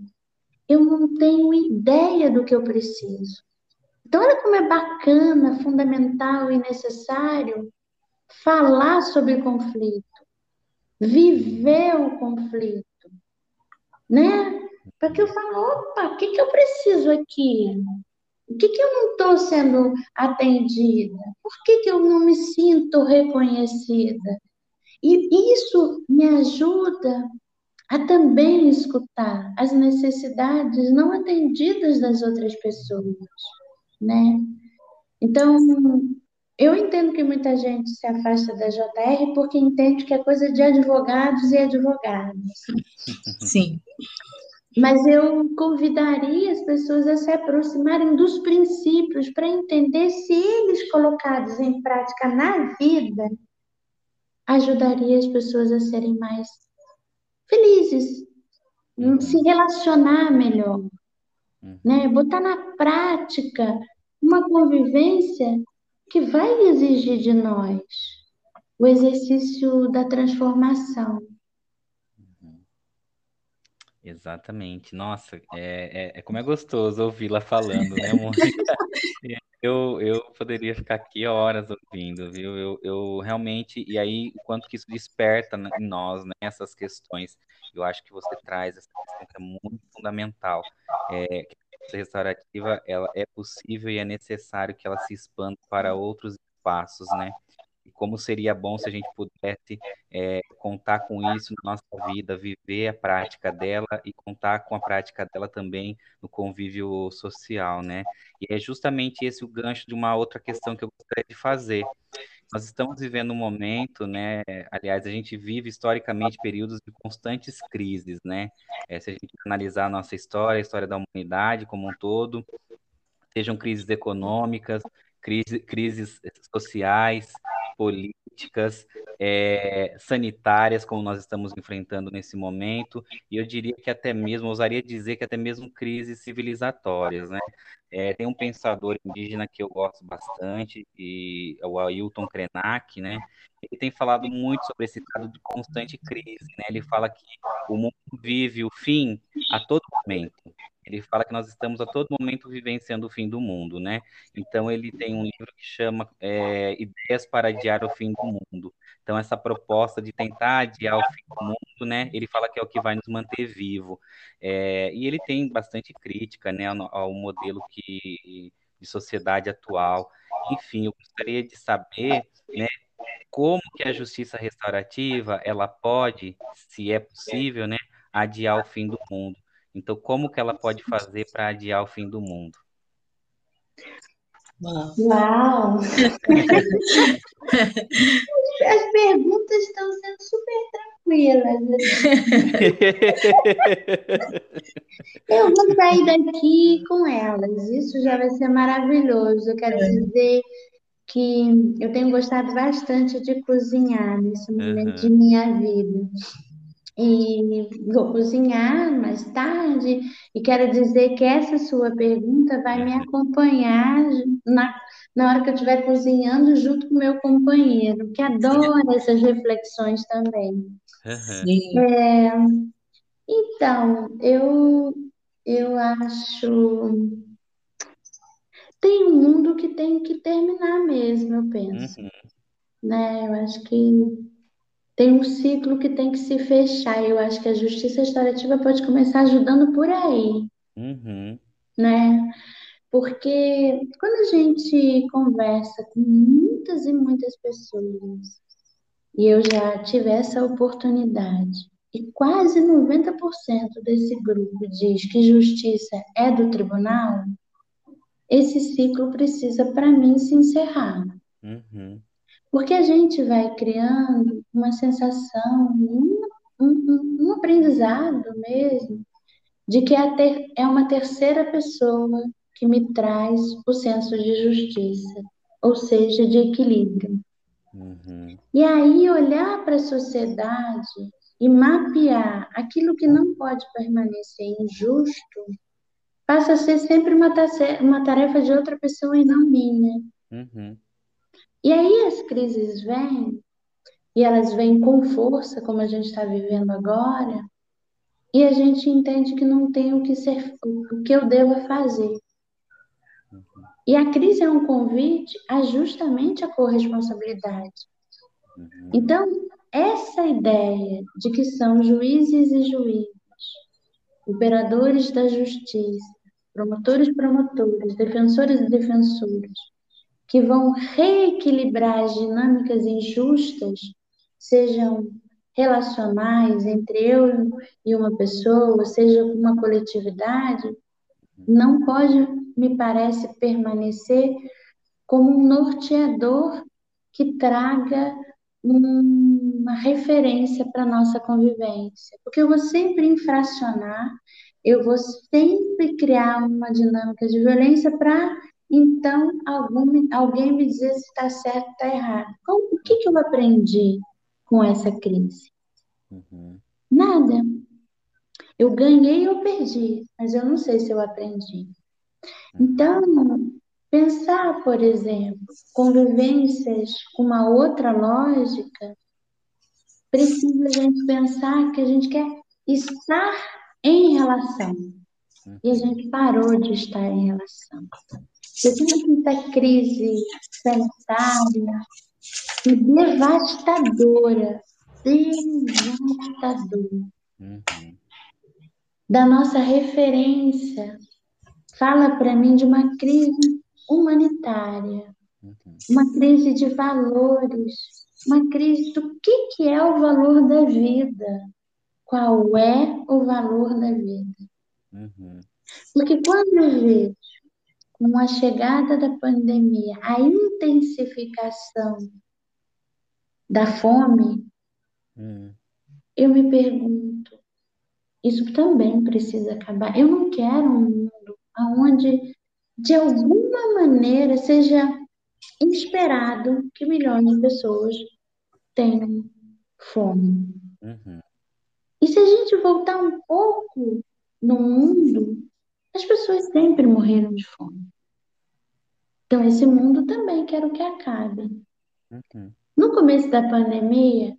eu não tenho ideia do que eu preciso. Então, olha como é bacana, fundamental e necessário falar sobre conflito, viver o conflito, né? Para que eu fale, opa, o que, que eu preciso aqui? O que, que eu não estou sendo atendida? Por que, que eu não me sinto reconhecida? E isso me ajuda a também escutar as necessidades não atendidas das outras pessoas, né? Então, eu entendo que muita gente se afasta da JR porque entende que é coisa de advogados e advogadas. Sim. Mas eu convidaria as pessoas a se aproximarem dos princípios para entender se eles colocados em prática na vida ajudaria as pessoas a serem mais felizes, uhum. se relacionar melhor, uhum. né? Botar na prática uma convivência que vai exigir de nós o exercício da transformação. Exatamente. Nossa, é, é, é como é gostoso ouvi-la falando, né, Mônica? *laughs* Eu, eu poderia ficar aqui horas ouvindo, viu? Eu, eu realmente, e aí o quanto que isso desperta em nós, né, essas questões. Eu acho que você traz essa questão que é muito fundamental. É, que a restaurativa, ela é possível e é necessário que ela se expanda para outros espaços, né? Como seria bom se a gente pudesse é, contar com isso na nossa vida, viver a prática dela e contar com a prática dela também no convívio social, né? E é justamente esse o gancho de uma outra questão que eu gostaria de fazer. Nós estamos vivendo um momento, né? Aliás, a gente vive historicamente períodos de constantes crises, né? É, se a gente analisar a nossa história, a história da humanidade como um todo, sejam crises econômicas, crise, crises sociais, políticas, é, sanitárias, como nós estamos enfrentando nesse momento, e eu diria que até mesmo, ousaria dizer que até mesmo crises civilizatórias, né? É, tem um pensador indígena que eu gosto bastante, e é o Ailton Krenak, né? Ele tem falado muito sobre esse estado de constante crise, né? Ele fala que o mundo vive o fim a todo momento. Ele fala que nós estamos a todo momento vivenciando o fim do mundo, né? Então ele tem um livro que chama é, Ideias para Adiar o Fim do Mundo. Então essa proposta de tentar adiar o fim do mundo, né? Ele fala que é o que vai nos manter vivo. É, e ele tem bastante crítica, né, ao, ao modelo que de sociedade atual. Enfim, eu gostaria de saber, né, como que a justiça restaurativa ela pode, se é possível, né, adiar o fim do mundo. Então, como que ela pode fazer para adiar o fim do mundo? Uau! *laughs* As perguntas estão sendo super tranquilas. *laughs* Eu vou sair daqui com elas. Isso já vai ser maravilhoso. Eu quero é. dizer que eu tenho gostado bastante de cozinhar nesse momento uhum. de minha vida e vou cozinhar mais tarde. E quero dizer que essa sua pergunta vai me acompanhar na, na hora que eu estiver cozinhando junto com meu companheiro, que adora essas reflexões também. Uhum. É, então, eu, eu acho. Tem um mundo que tem que terminar mesmo, eu penso. Uhum. Né? Eu acho que tem um ciclo que tem que se fechar. Eu acho que a justiça restaurativa pode começar ajudando por aí, uhum. né? Porque quando a gente conversa com muitas e muitas pessoas, e eu já tive essa oportunidade, e quase 90% desse grupo diz que justiça é do tribunal, esse ciclo precisa, para mim, se encerrar. Uhum. Porque a gente vai criando uma sensação, um, um, um aprendizado mesmo, de que é, ter, é uma terceira pessoa que me traz o senso de justiça, ou seja, de equilíbrio. Uhum. E aí olhar para a sociedade e mapear aquilo que não pode permanecer injusto passa a ser sempre uma, uma tarefa de outra pessoa e não minha. Uhum. E aí as crises vêm, e elas vêm com força, como a gente está vivendo agora, e a gente entende que não tem o que ser, o que eu devo fazer. E a crise é um convite a justamente a corresponsabilidade. Então, essa ideia de que são juízes e juízes, operadores da justiça, promotores e promotoras, defensores e defensoras, que vão reequilibrar as dinâmicas injustas, sejam relacionais entre eu e uma pessoa, seja com uma coletividade, não pode, me parece, permanecer como um norteador que traga uma referência para nossa convivência. Porque eu vou sempre infracionar, eu vou sempre criar uma dinâmica de violência para então, algum, alguém me dizer se está certo ou está errado. Como, o que, que eu aprendi com essa crise? Uhum. Nada. Eu ganhei ou perdi, mas eu não sei se eu aprendi. Uhum. Então, pensar, por exemplo, convivências com uma outra lógica, precisa a gente pensar que a gente quer estar em relação. E a uhum. gente parou de estar em relação. Eu tenho essa crise sanitária e devastadora, devastadora, uhum. da nossa referência, fala para mim de uma crise humanitária, uhum. uma crise de valores, uma crise do que, que é o valor da vida, qual é o valor da vida. Uhum. Porque quando eu vejo com a chegada da pandemia, a intensificação da fome, hum. eu me pergunto, isso também precisa acabar. Eu não quero um mundo onde, de alguma maneira, seja esperado que milhões de pessoas tenham fome. Uhum. E se a gente voltar um pouco no mundo, as pessoas sempre morreram de fome. Então, esse mundo também quero que acabe. Uhum. No começo da pandemia,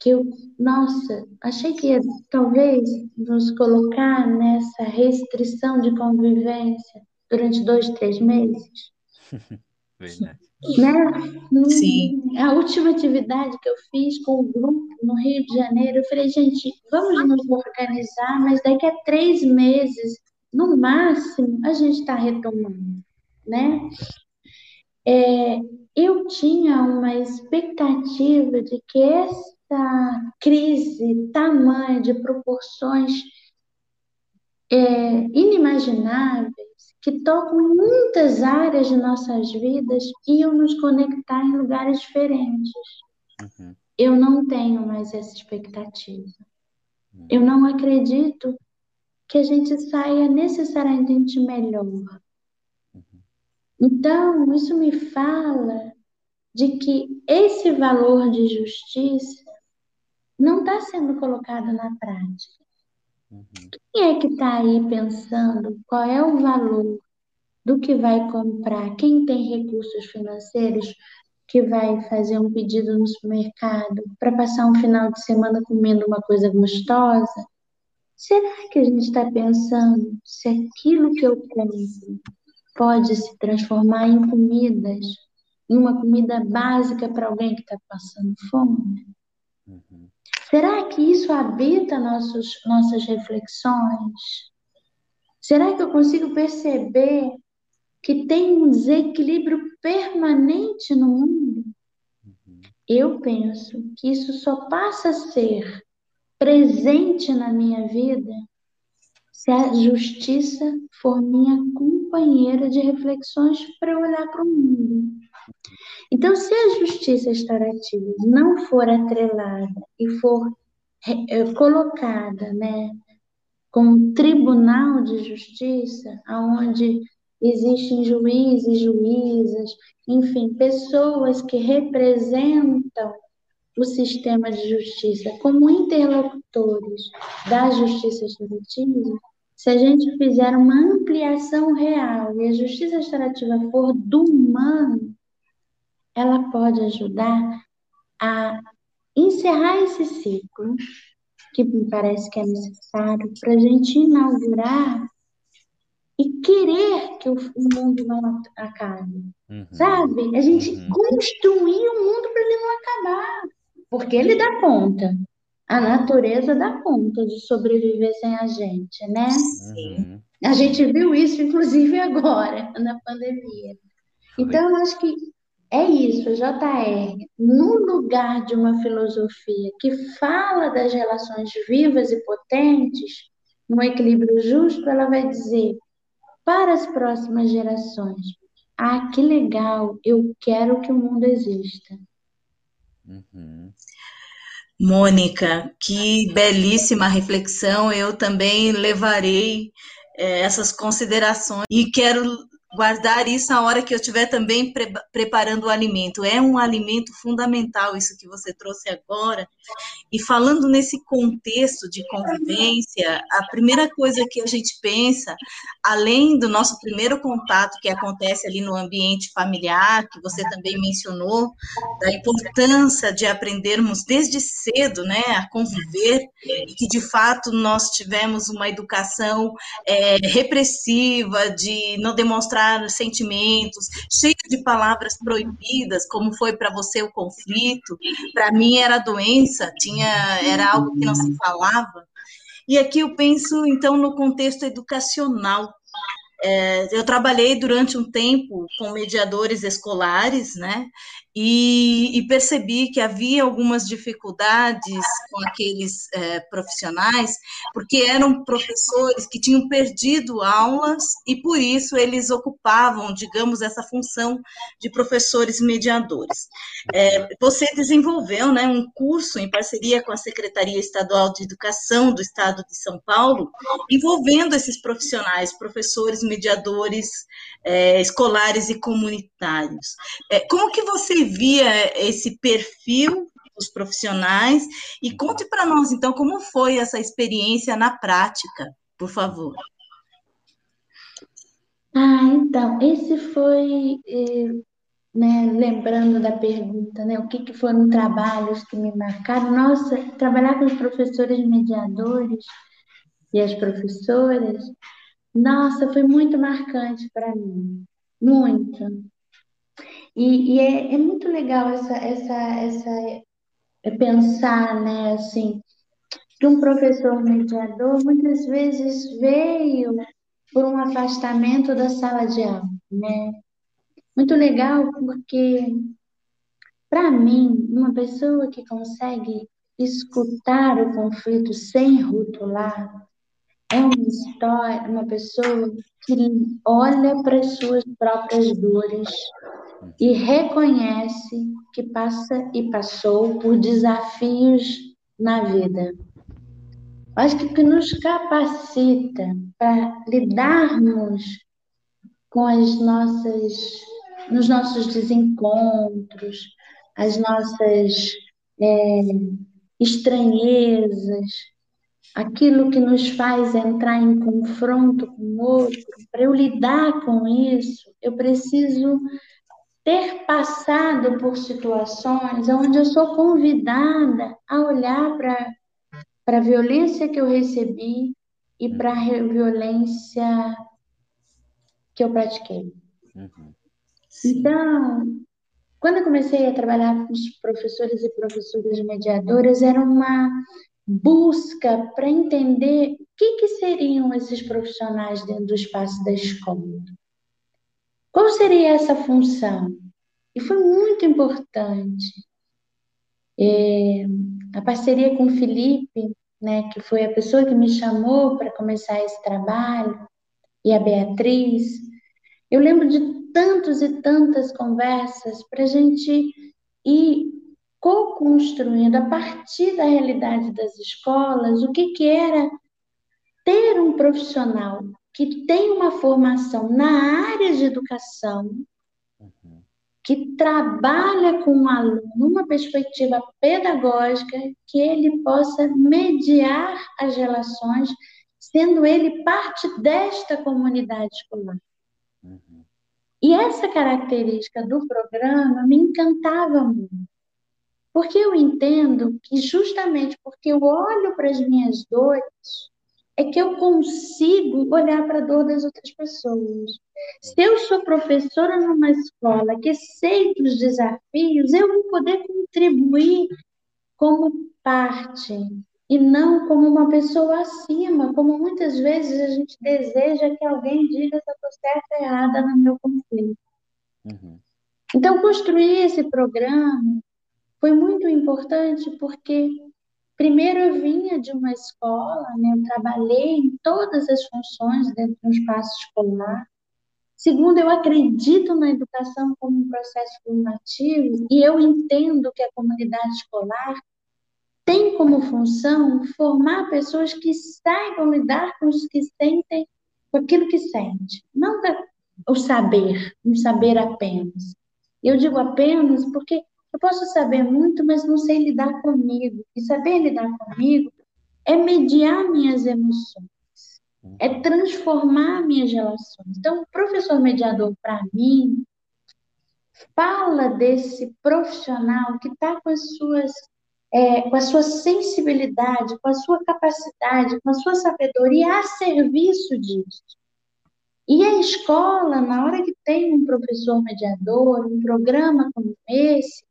que eu, nossa, achei que ia talvez nos colocar nessa restrição de convivência durante dois, três meses. *laughs* Verdade. Né? Sim. A última atividade que eu fiz com o grupo no Rio de Janeiro, eu falei, gente, vamos nos organizar, mas daqui a três meses, no máximo, a gente está retomando, né? É, eu tinha uma expectativa de que essa crise tamanha de proporções é, inimagináveis que tocam em muitas áreas de nossas vidas iam nos conectar em lugares diferentes. Uhum. Eu não tenho mais essa expectativa. Uhum. Eu não acredito que a gente saia necessariamente melhor. Então, isso me fala de que esse valor de justiça não está sendo colocado na prática. Quem é que está aí pensando qual é o valor do que vai comprar? Quem tem recursos financeiros que vai fazer um pedido no supermercado para passar um final de semana comendo uma coisa gostosa? Será que a gente está pensando se aquilo que eu compro pode se transformar em comidas, em uma comida básica para alguém que está passando fome? Uhum. Será que isso habita nossos, nossas reflexões? Será que eu consigo perceber que tem um desequilíbrio permanente no mundo? Eu penso que isso só passa a ser presente na minha vida se a justiça for minha companheira de reflexões para olhar para o mundo. Então, se a justiça restaurativa não for atrelada e for é, colocada, né, como tribunal de justiça, onde existem juízes, juízas, enfim, pessoas que representam o sistema de justiça como interlocutores da justiça restaurativa, se a gente fizer uma ampliação real e a justiça restaurativa for do humano, ela pode ajudar a encerrar esse ciclo, que me parece que é necessário, para a gente inaugurar e querer que o, mundo não acabe. Uhum. Sabe? A gente uhum. construir o um mundo para ele não acabar. Porque ele dá conta. A natureza dá conta de sobreviver sem a gente, né? Uhum. A gente viu isso, inclusive, agora, *laughs* na pandemia. Então, eu acho que é isso, JR. No lugar de uma filosofia que fala das relações vivas e potentes, no equilíbrio justo, ela vai dizer para as próximas gerações: ah, que legal, eu quero que o mundo exista. Uhum. Mônica, que belíssima reflexão. Eu também levarei é, essas considerações e quero guardar isso a hora que eu estiver também pre preparando o alimento. É um alimento fundamental isso que você trouxe agora. E falando nesse contexto de convivência, a primeira coisa que a gente pensa, além do nosso primeiro contato que acontece ali no ambiente familiar, que você também mencionou, da importância de aprendermos desde cedo, né, a conviver e que de fato nós tivemos uma educação é, repressiva de não demonstrar os sentimentos, cheio de palavras proibidas, como foi para você o conflito. Para mim era doença, tinha era algo que não se falava. E aqui eu penso então no contexto educacional. É, eu trabalhei durante um tempo com mediadores escolares, né? E, e, percebi que havia algumas dificuldades com aqueles é, profissionais, porque eram professores que tinham perdido aulas e por isso eles ocupavam, digamos, essa função de professores mediadores. É, você desenvolveu né, um curso em parceria com a Secretaria Estadual de Educação do Estado de São Paulo, envolvendo esses profissionais, professores, mediadores é, escolares e comunitários. Como que você via esse perfil dos profissionais e conte para nós então como foi essa experiência na prática, por favor. Ah, então, esse foi. Eh, né, lembrando da pergunta, né, o que, que foram trabalhos que me marcaram. Nossa, trabalhar com os professores mediadores e as professoras, nossa, foi muito marcante para mim, muito. E, e é, é, muito legal essa, essa, essa é pensar, né, assim, que um professor mediador muitas vezes veio por um afastamento da sala de aula, né? Muito legal porque, para mim, uma pessoa que consegue escutar o conflito sem rotular é uma história, uma pessoa que olha para as suas próprias dores e reconhece que passa e passou por desafios na vida. Acho que o que nos capacita para lidarmos com as nossas nos nossos desencontros, as nossas é, estranhezas, aquilo que nos faz entrar em confronto com o outro, para eu lidar com isso, eu preciso ter passado por situações onde eu sou convidada a olhar para a violência que eu recebi e para a violência que eu pratiquei. Uhum. Então, quando eu comecei a trabalhar com os professores e professoras mediadoras, era uma busca para entender o que, que seriam esses profissionais dentro do espaço da escola. Qual seria essa função? E foi muito importante. É, a parceria com o Felipe, né, que foi a pessoa que me chamou para começar esse trabalho, e a Beatriz, eu lembro de tantos e tantas conversas para a gente ir co-construindo a partir da realidade das escolas o que, que era ter um profissional que tem uma formação na área de educação, uhum. que trabalha com o aluno numa perspectiva pedagógica, que ele possa mediar as relações, sendo ele parte desta comunidade escolar. Uhum. E essa característica do programa me encantava muito. Porque eu entendo que justamente porque eu olho para as minhas dores, é que eu consigo olhar para a dor das outras pessoas. Se eu sou professora numa escola que sei dos desafios, eu vou poder contribuir como parte e não como uma pessoa acima, como muitas vezes a gente deseja que alguém diga se eu estou certa ou errada no meu conflito. Uhum. Então, construir esse programa foi muito importante porque, primeiro, eu vinha de uma escola, né, eu trabalhei em todas as funções dentro do espaço escolar. Segundo, eu acredito na educação como um processo formativo e eu entendo que a comunidade escolar tem como função formar pessoas que saibam lidar com os que sentem, com aquilo que sente. Não o saber, um saber apenas. Eu digo apenas porque eu posso saber muito, mas não sei lidar comigo. E saber lidar comigo é mediar minhas emoções, é transformar minhas relações. Então, o professor mediador, para mim, fala desse profissional que está com as suas é, com a sua sensibilidade, com a sua capacidade, com a sua sabedoria a serviço disso. E a escola, na hora que tem um professor mediador, um programa como esse,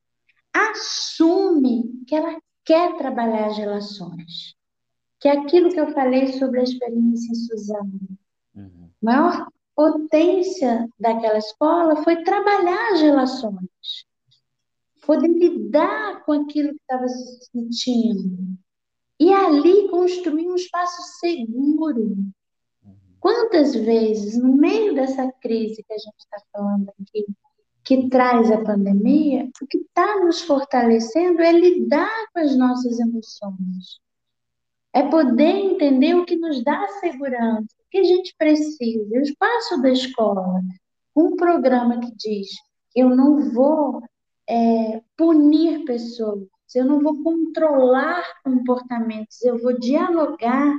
assume que ela quer trabalhar as relações. Que é aquilo que eu falei sobre a experiência em Suzano. Uhum. A maior potência daquela escola foi trabalhar as relações poder lidar com aquilo que estava se sentindo. E ali construir um espaço seguro. Quantas vezes, no meio dessa crise que a gente está falando aqui, que traz a pandemia, o que está nos fortalecendo é lidar com as nossas emoções. É poder entender o que nos dá segurança, o que a gente precisa. O espaço da escola, um programa que diz: eu não vou é, punir pessoas, eu não vou controlar comportamentos, eu vou dialogar.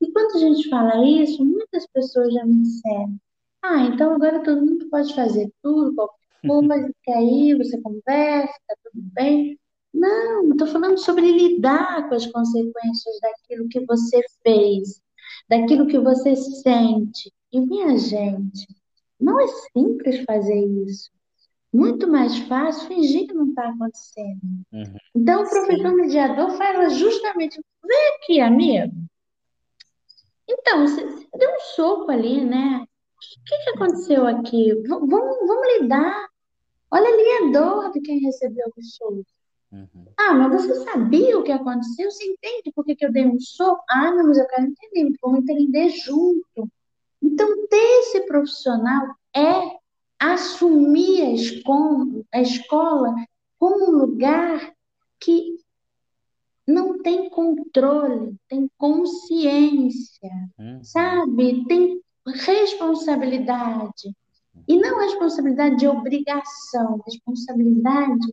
E quando a gente fala isso, muitas pessoas já me disseram: ah, então agora todo mundo pode fazer tudo, qualquer coisa, que aí você conversa, tá tudo bem. Não, estou falando sobre lidar com as consequências daquilo que você fez, daquilo que você sente. E minha gente, não é simples fazer isso. Muito mais fácil fingir que não está acontecendo. Uhum. Então, o professor Sim. mediador fala justamente: vem aqui, amigo. Então, você deu um soco ali, né? O que, que aconteceu aqui? V vamos, vamos lidar. Olha ali a dor de quem recebeu o soco. Uhum. Ah, mas você sabia o que aconteceu? Você entende por que, que eu dei um soco? Ah, não, mas eu quero entender. Vamos entender junto. Então, ter esse profissional é assumir a escola, a escola como um lugar que não tem controle, tem consciência, uhum. sabe? Tem responsabilidade. E não responsabilidade de obrigação, responsabilidade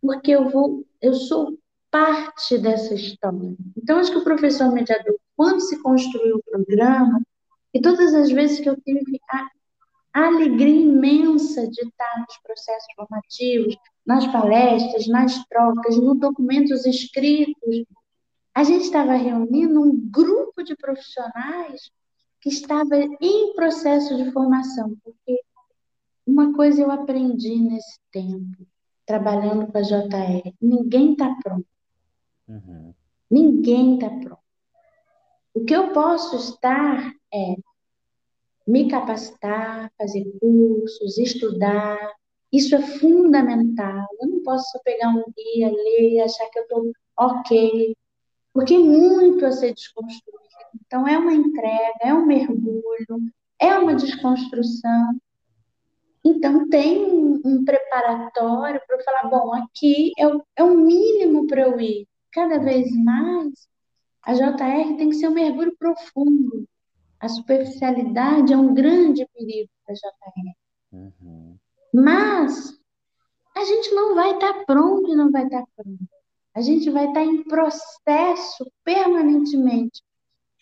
porque eu vou, eu sou parte dessa história. Então, acho que o professor mediador, quando se construiu o programa, e todas as vezes que eu tive a alegria imensa de estar nos processos formativos, nas palestras, nas trocas, nos documentos escritos, a gente estava reunindo um grupo de profissionais que estava em processo de formação, porque uma coisa eu aprendi nesse tempo, trabalhando com a JR, ninguém está pronto. Uhum. Ninguém está pronto. O que eu posso estar é me capacitar, fazer cursos, estudar. Isso é fundamental. Eu não posso só pegar um guia, ler e achar que eu estou ok, porque é muito a ser desconstruído. Então, é uma entrega, é um mergulho, é uma desconstrução. Então, tem um, um preparatório para falar: bom, aqui é o, é o mínimo para eu ir. Cada vez mais, a JR tem que ser um mergulho profundo. A superficialidade é um grande perigo para a JR. Uhum. Mas a gente não vai estar tá pronto e não vai estar tá pronto. A gente vai estar tá em processo permanentemente.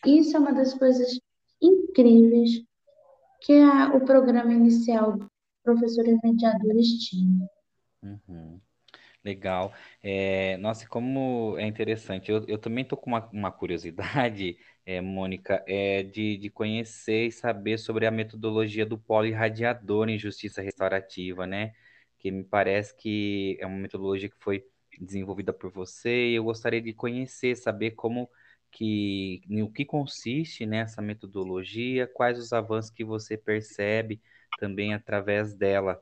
Isso é uma das coisas incríveis que a, o programa inicial professores mediadores tinham. Uhum. Legal. É, nossa, como é interessante. Eu, eu também estou com uma, uma curiosidade, *laughs* é, Mônica, é, de, de conhecer e saber sobre a metodologia do polirradiador em justiça restaurativa, né? Que me parece que é uma metodologia que foi desenvolvida por você e eu gostaria de conhecer, saber como que, no que consiste nessa metodologia, quais os avanços que você percebe também através dela.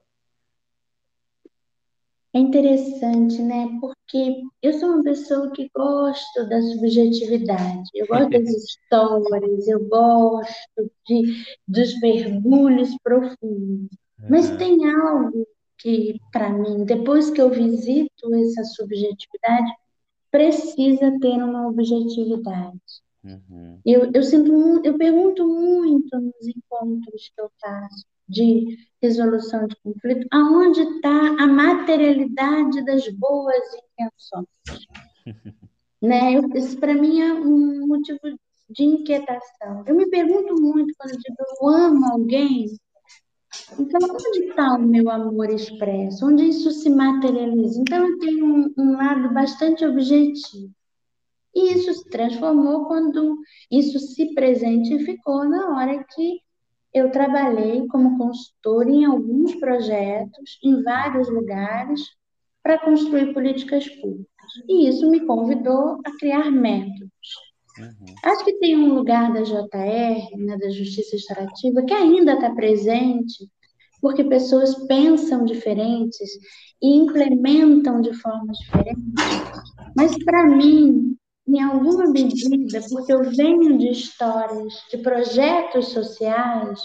É interessante, né? Porque eu sou uma pessoa que gosto da subjetividade, eu gosto das *laughs* histórias, eu gosto de, dos mergulhos profundos. Uhum. Mas tem algo que, para mim, depois que eu visito essa subjetividade, precisa ter uma objetividade. Uhum. Eu, eu, sinto, eu pergunto muito nos encontros que eu faço de resolução de conflito, aonde está a materialidade das boas intenções. *laughs* né? Isso para mim é um motivo de inquietação. Eu me pergunto muito quando eu digo eu amo alguém, então onde está o meu amor expresso? Onde isso se materializa? Então eu tenho um, um lado bastante objetivo. E isso se transformou quando isso se presentificou na hora que eu trabalhei como consultora em alguns projetos, em vários lugares, para construir políticas públicas. E isso me convidou a criar métodos. Uhum. Acho que tem um lugar da JR, né, da Justiça Restaurativa, que ainda está presente, porque pessoas pensam diferentes e implementam de formas diferentes. Mas, para mim, em alguma medida, porque eu venho de histórias, de projetos sociais,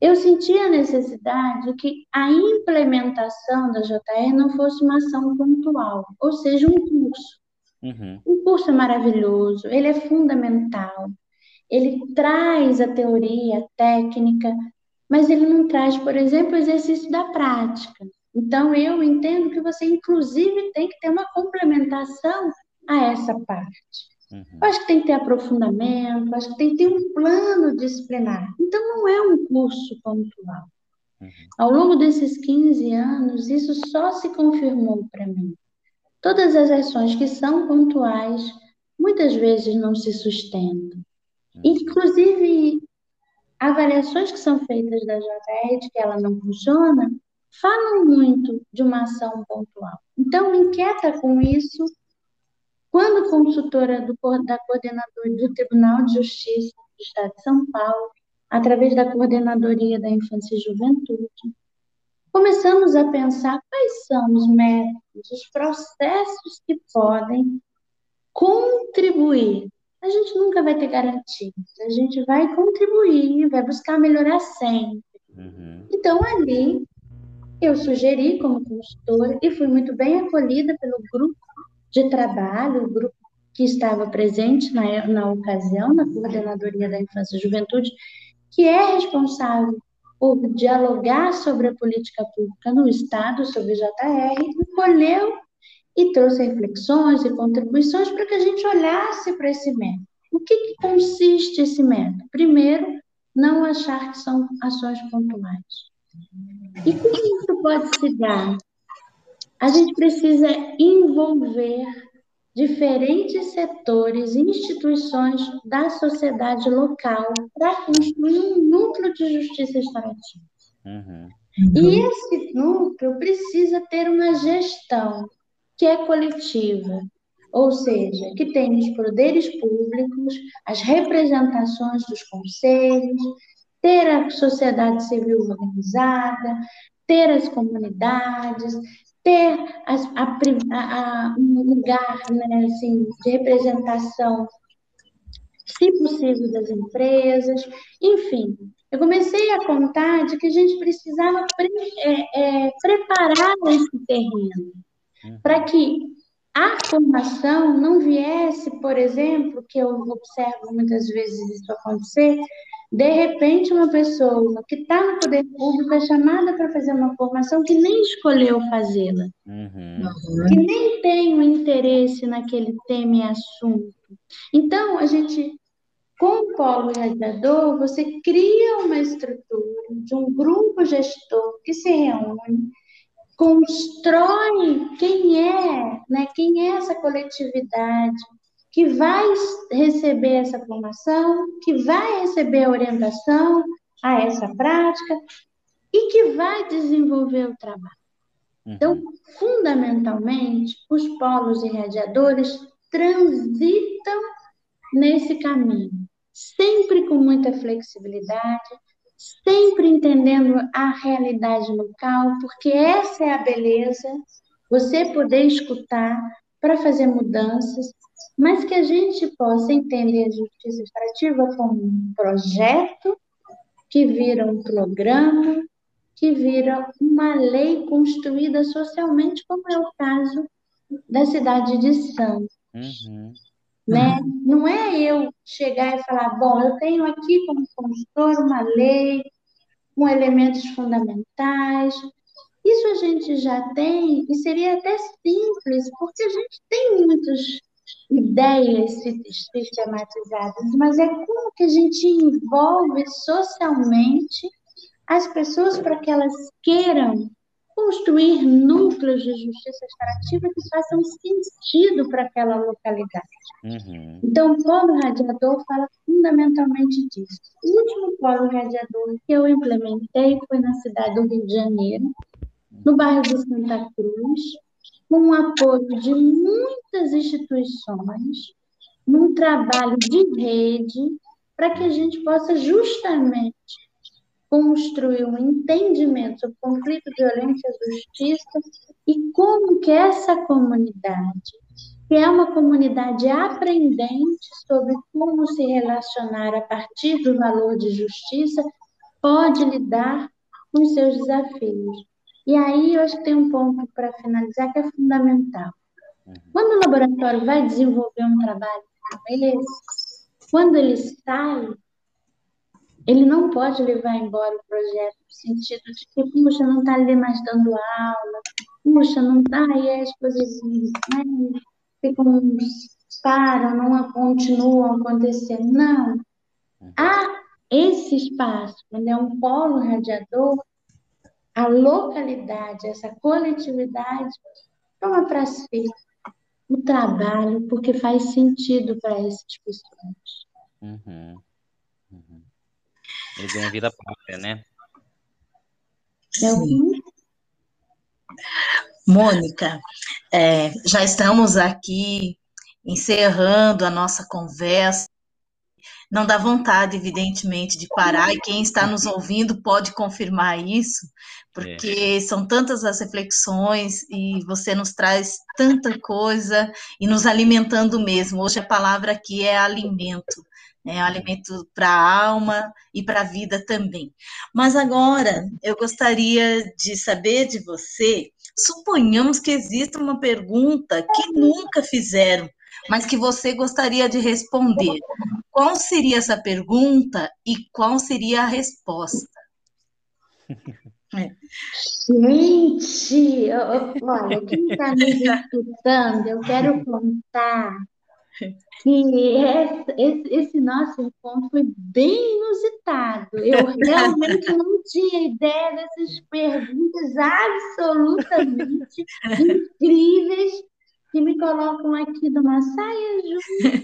eu senti a necessidade que a implementação da JR não fosse uma ação pontual, ou seja, um curso. Uhum. Um curso é maravilhoso, ele é fundamental, ele traz a teoria, a técnica, mas ele não traz, por exemplo, o exercício da prática. Então, eu entendo que você, inclusive, tem que ter uma complementação a essa parte. Uhum. Acho que tem que ter aprofundamento, acho que tem que ter um plano disciplinar. Então, não é um curso pontual. Uhum. Ao longo desses 15 anos, isso só se confirmou para mim. Todas as ações que são pontuais, muitas vezes não se sustentam. Uhum. Inclusive, avaliações que são feitas da JR de que ela não funciona, falam muito de uma ação pontual. Então, inquieta com isso, quando consultora do, da coordenadora do Tribunal de Justiça do Estado de São Paulo, através da Coordenadoria da Infância e Juventude, começamos a pensar quais são os métodos, os processos que podem contribuir. A gente nunca vai ter garantias, a gente vai contribuir, vai buscar melhorar sempre. Uhum. Então, ali, eu sugeri como consultora e fui muito bem acolhida pelo grupo de trabalho, o grupo que estava presente na, na ocasião, na Coordenadoria da Infância e Juventude, que é responsável por dialogar sobre a política pública no Estado, sobre o JR, colheu e trouxe reflexões e contribuições para que a gente olhasse para esse método. O que, que consiste esse método? Primeiro, não achar que são ações pontuais. E como isso pode se dar? A gente precisa envolver diferentes setores e instituições da sociedade local para construir um núcleo de justiça restaurativa. Uhum. E esse núcleo precisa ter uma gestão que é coletiva, ou seja, que tem os poderes públicos, as representações dos conselhos, ter a sociedade civil organizada, ter as comunidades, ter um lugar né, assim, de representação, se possível, das empresas, enfim. Eu comecei a contar de que a gente precisava pre, é, é, preparar esse terreno uhum. para que a formação não viesse, por exemplo, que eu observo muitas vezes isso acontecer, de repente, uma pessoa que está no poder público é chamada para fazer uma formação que nem escolheu fazê-la, uhum. que nem tem o interesse naquele tema e assunto. Então, a gente, com o polo radiador, você cria uma estrutura de um grupo gestor que se reúne, constrói quem é, né, quem é essa coletividade, que vai receber essa formação, que vai receber a orientação a essa prática e que vai desenvolver o trabalho. Uhum. Então, fundamentalmente, os polos irradiadores transitam nesse caminho, sempre com muita flexibilidade, sempre entendendo a realidade local, porque essa é a beleza, você poder escutar para fazer mudanças mas que a gente possa entender a justiça extrativa como um projeto que vira um programa, que vira uma lei construída socialmente, como é o caso da cidade de Santos. Uhum. Né? Não é eu chegar e falar, bom, eu tenho aqui como consultor uma lei com elementos fundamentais. Isso a gente já tem e seria até simples, porque a gente tem muitos ideias sistematizadas, mas é como que a gente envolve socialmente as pessoas para que elas queiram construir núcleos de justiça extrativa que façam sentido para aquela localidade. Uhum. Então, o polo radiador fala fundamentalmente disso. O último polo radiador que eu implementei foi na cidade do Rio de Janeiro, no bairro de Santa Cruz, com o apoio de muitas instituições, num trabalho de rede, para que a gente possa justamente construir um entendimento sobre conflito, violência justiça e como que essa comunidade, que é uma comunidade aprendente sobre como se relacionar a partir do valor de justiça, pode lidar com seus desafios. E aí eu acho que tem um ponto para finalizar que é fundamental. Uhum. Quando o laboratório vai desenvolver um trabalho como esse, quando ele sai, ele não pode levar embora o projeto no sentido de que, puxa, não está ali mais dando aula, puxa, não está, e as coisas né, ficam, param, não continuam acontecendo. Não. Uhum. Há esse espaço, quando é um polo radiador, a localidade, essa coletividade, toma para si o trabalho, porque faz sentido para essas pessoas. Uhum. Uhum. Ele ganha vida própria, né? Sim. Mônica, é, já estamos aqui encerrando a nossa conversa. Não dá vontade, evidentemente, de parar, e quem está nos ouvindo pode confirmar isso, porque é. são tantas as reflexões e você nos traz tanta coisa e nos alimentando mesmo. Hoje a palavra aqui é alimento né, alimento para a alma e para a vida também. Mas agora eu gostaria de saber de você, suponhamos que exista uma pergunta que nunca fizeram, mas que você gostaria de responder. Qual seria essa pergunta e qual seria a resposta? *laughs* É. Gente, olha, quem está nos escutando, eu quero contar que esse, esse nosso encontro foi bem inusitado. Eu realmente não tinha ideia dessas perguntas absolutamente *laughs* incríveis que me colocam aqui numa saia justa.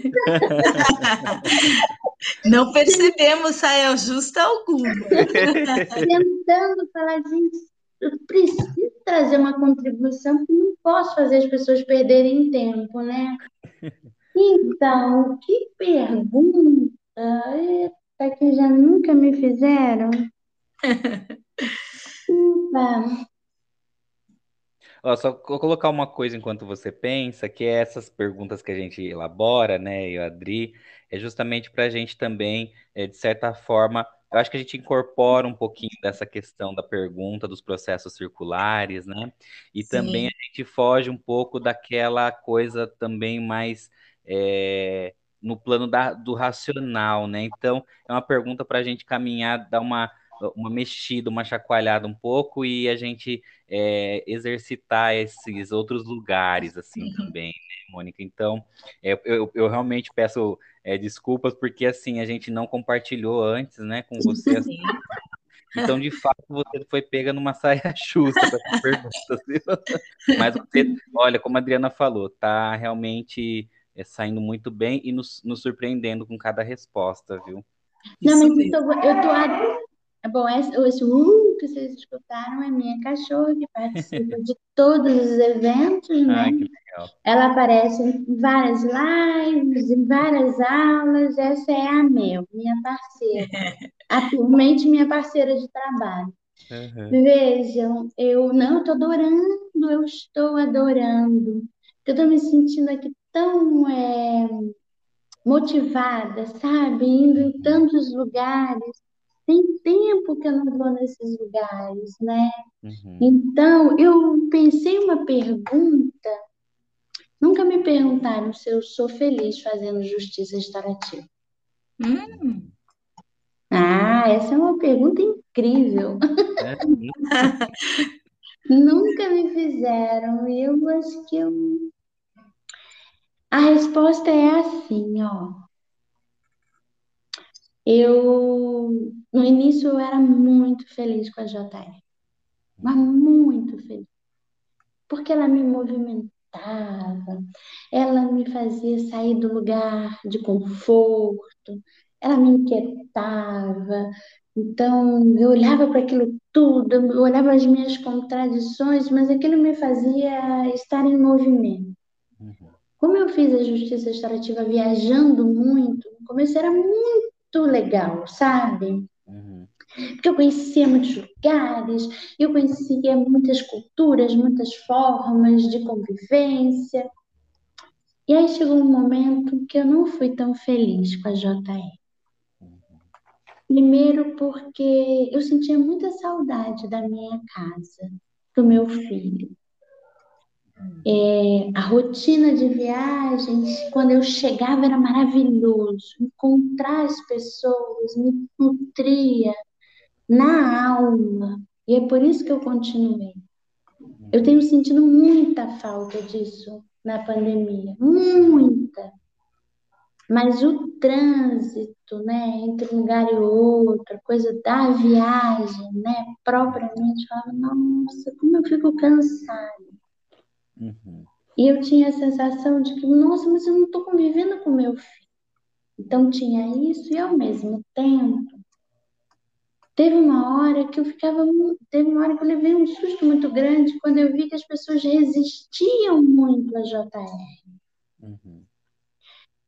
*laughs* Não percebemos saia justa alguma. Tentando falar, gente, eu preciso trazer uma contribuição, porque não posso fazer as pessoas perderem tempo, né? Então, que pergunta eita, que já nunca me fizeram? *laughs* Então, Ó, só vou colocar uma coisa enquanto você pensa, que é essas perguntas que a gente elabora, né, e o Adri, é justamente para a gente também, é, de certa forma, eu acho que a gente incorpora um pouquinho dessa questão da pergunta dos processos circulares, né? E também a gente foge um pouco daquela coisa também mais é, no plano da, do racional, né? Então, é uma pergunta para a gente caminhar, dar uma, uma mexida, uma chacoalhada um pouco e a gente é, exercitar esses outros lugares, assim, uhum. também, né, Mônica? Então, é, eu, eu realmente peço é, desculpas porque, assim, a gente não compartilhou antes, né, com você. Assim, então, de fato, você foi pega numa saia *laughs* justa com essa pergunta. Viu? Mas você, olha, como a Adriana falou, tá realmente é, saindo muito bem e nos, nos surpreendendo com cada resposta, viu? Não, mas eu tô, eu tô Bom, esse, esse uh que vocês escutaram é minha cachorra, que participa de todos os eventos, né? que legal. Ela aparece em várias lives, em várias aulas. Essa é a Mel, minha parceira. *laughs* Atualmente, minha parceira de trabalho. Uhum. Vejam, eu não estou adorando, eu estou adorando. Eu estou me sentindo aqui tão é, motivada, sabe? Indo em tantos lugares. Tem tempo que eu não vou nesses lugares, né? Uhum. Então, eu pensei uma pergunta. Nunca me perguntaram se eu sou feliz fazendo justiça restaurativa. Hum. Ah, essa é uma pergunta incrível. É. *laughs* Nunca me fizeram. E eu acho que eu a resposta é assim, ó. Eu, no início, eu era muito feliz com a JR, mas muito feliz, porque ela me movimentava, ela me fazia sair do lugar de conforto, ela me inquietava. Então, eu olhava para aquilo tudo, eu olhava as minhas contradições, mas aquilo me fazia estar em movimento. Como eu fiz a justiça restaurativa viajando muito, no começo era muito legal, sabe? Uhum. Porque eu conhecia muitos lugares, eu conhecia muitas culturas, muitas formas de convivência. E aí chegou um momento que eu não fui tão feliz com a JR. Primeiro porque eu sentia muita saudade da minha casa, do meu filho. É, a rotina de viagens, quando eu chegava, era maravilhoso. Encontrar as pessoas me nutria na alma. E é por isso que eu continuei. Eu tenho sentido muita falta disso na pandemia. Muita. Mas o trânsito, né, entre um lugar e outro, a coisa da viagem, né, propriamente, eu falava, nossa, como eu fico cansada. Uhum. E eu tinha a sensação de que, nossa, mas eu não estou convivendo com meu filho. Então tinha isso e ao mesmo tempo teve uma hora que eu ficava, teve uma hora que eu levei um susto muito grande quando eu vi que as pessoas resistiam muito a JR. Uhum.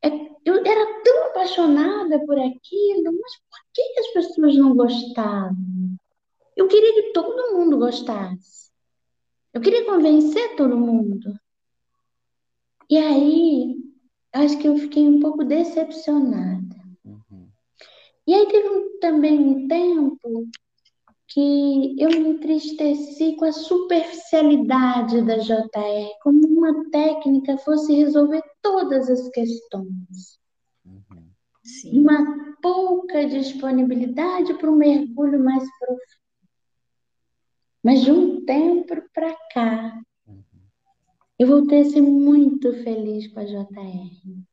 É, eu era tão apaixonada por aquilo, mas por que as pessoas não gostavam? Eu queria que todo mundo gostasse. Eu queria convencer todo mundo. E aí, acho que eu fiquei um pouco decepcionada. Uhum. E aí teve um, também um tempo que eu me entristeci com a superficialidade da JR, como uma técnica fosse resolver todas as questões. Uhum. Sim. Uma pouca disponibilidade para um mergulho mais profundo. Mas de um tempo para cá, uhum. eu voltei a ser muito feliz com a JR.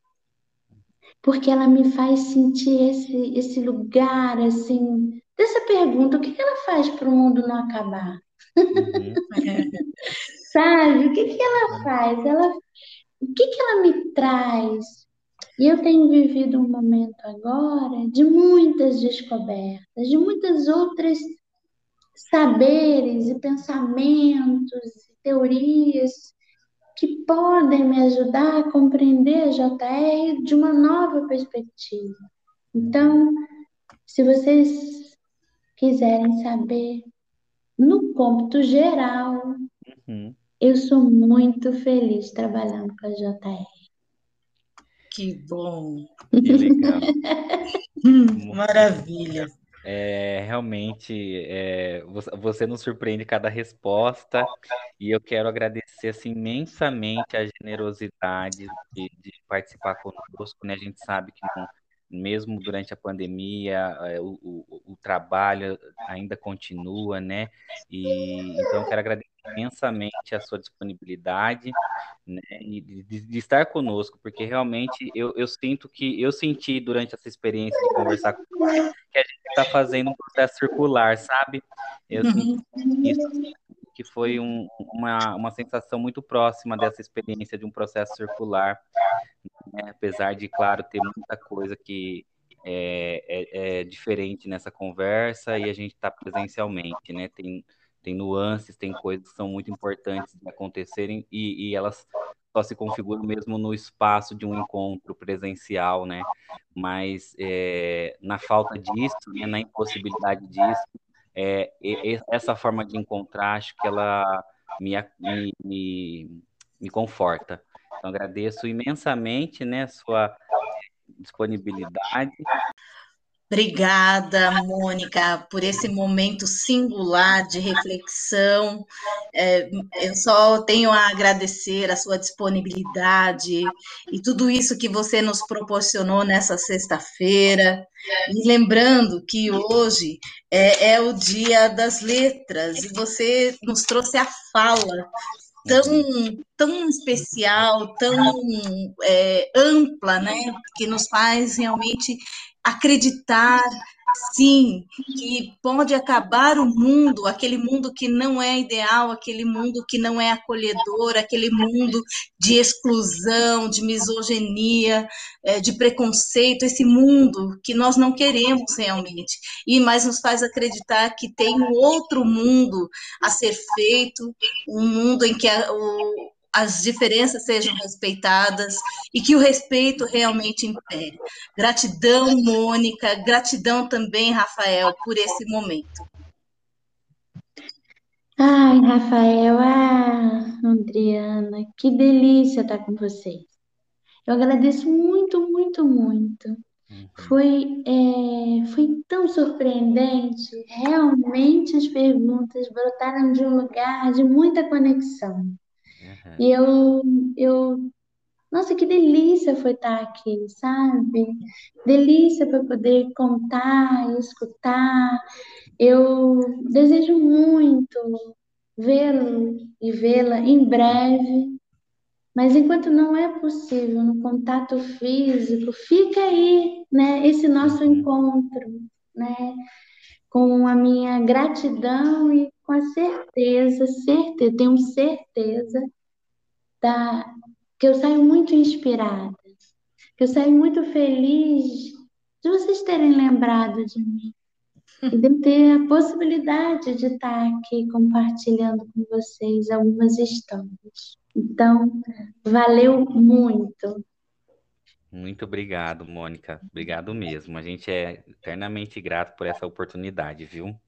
Porque ela me faz sentir esse, esse lugar, assim, dessa pergunta: o que ela faz para o mundo não acabar? Uhum. *laughs* Sabe? O que, que ela faz? Ela, o que, que ela me traz? E eu tenho vivido um momento agora de muitas descobertas, de muitas outras saberes e pensamentos, e teorias que podem me ajudar a compreender a JR de uma nova perspectiva. Então, se vocês quiserem saber, no cômputo geral, uhum. eu sou muito feliz trabalhando com a JR. Que bom! Que legal! *laughs* Maravilha! É, realmente, é, você nos surpreende cada resposta e eu quero agradecer assim, imensamente a generosidade de, de participar conosco. Né? A gente sabe que mesmo durante a pandemia, é, o, o, o, trabalho ainda continua, né? E então eu quero agradecer imensamente a sua disponibilidade, né? De, de estar conosco, porque realmente eu, eu, sinto que eu senti durante essa experiência de conversar com você que a gente está fazendo um processo circular, sabe? Eu uhum. senti isso que foi um, uma, uma sensação muito próxima dessa experiência de um processo circular, né? apesar de, claro, ter muita coisa que é, é, é diferente nessa conversa e a gente está presencialmente, né? Tem, tem nuances, tem coisas que são muito importantes de acontecerem e, e elas só se configuram mesmo no espaço de um encontro presencial, né? Mas é, na falta disso, né, na impossibilidade disso, é, essa forma de encontrar, acho que ela me, me, me, me conforta. Então, agradeço imensamente né, a sua disponibilidade. Obrigada, Mônica, por esse momento singular de reflexão. É, eu só tenho a agradecer a sua disponibilidade e tudo isso que você nos proporcionou nessa sexta-feira. E lembrando que hoje é, é o Dia das Letras e você nos trouxe a fala tão, tão especial, tão é, ampla, né? Que nos faz realmente acreditar, sim, que pode acabar o mundo, aquele mundo que não é ideal, aquele mundo que não é acolhedor, aquele mundo de exclusão, de misoginia, é, de preconceito, esse mundo que nós não queremos realmente. E mais nos faz acreditar que tem um outro mundo a ser feito, um mundo em que a, o, as diferenças sejam respeitadas e que o respeito realmente impere. Gratidão, Mônica, gratidão também, Rafael, por esse momento. Ai, Rafael, ah, Adriana, que delícia estar com vocês. Eu agradeço muito, muito, muito. Uhum. Foi, é, foi tão surpreendente. Realmente as perguntas brotaram de um lugar de muita conexão. Uhum. E eu, eu, nossa, que delícia foi estar aqui, sabe? Delícia para poder contar, escutar. Eu desejo muito vê-lo e vê-la em breve, Mas enquanto não é possível no contato físico, fica aí, né, esse nosso Uhum. encontro, né, com a minha gratidão e com a certeza, certeza, tenho certeza da, que eu saio muito inspirada, que eu saio muito feliz de vocês terem lembrado de mim *laughs* e de ter a possibilidade de estar aqui compartilhando com vocês algumas histórias. Então, valeu muito. Muito obrigado, Mônica. Obrigado mesmo. A gente é eternamente grato por essa oportunidade, viu?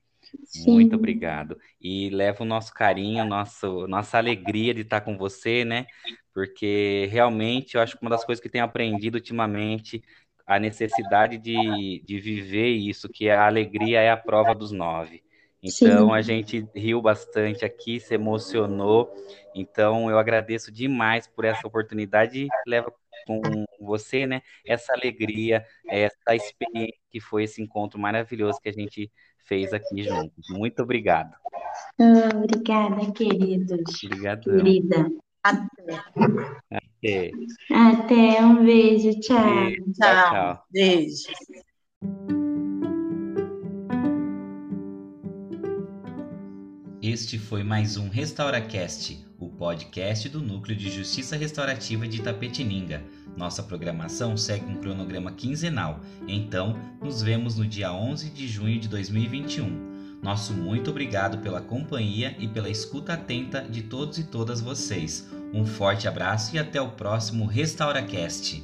Sim. Muito obrigado. E leva o nosso carinho, nosso, nossa alegria de estar com você, né? Porque realmente eu acho que uma das coisas que tenho aprendido ultimamente, a necessidade de, de viver isso, que a alegria é a prova dos nove. Então Sim. a gente riu bastante aqui, se emocionou. Então eu agradeço demais por essa oportunidade e leva com você, né? Essa alegria, essa experiência que foi esse encontro maravilhoso que a gente fez aqui juntos. Muito obrigado. Ah, obrigada, queridos. Obrigadão. Querida. Até. É. Até, um beijo, tchau. Beijo. Tchau. tchau. Beijo. Este foi mais um RestauraCast, o podcast do Núcleo de Justiça Restaurativa de Itapetininga. Nossa programação segue um cronograma quinzenal, então nos vemos no dia 11 de junho de 2021. Nosso muito obrigado pela companhia e pela escuta atenta de todos e todas vocês. Um forte abraço e até o próximo RestauraCast.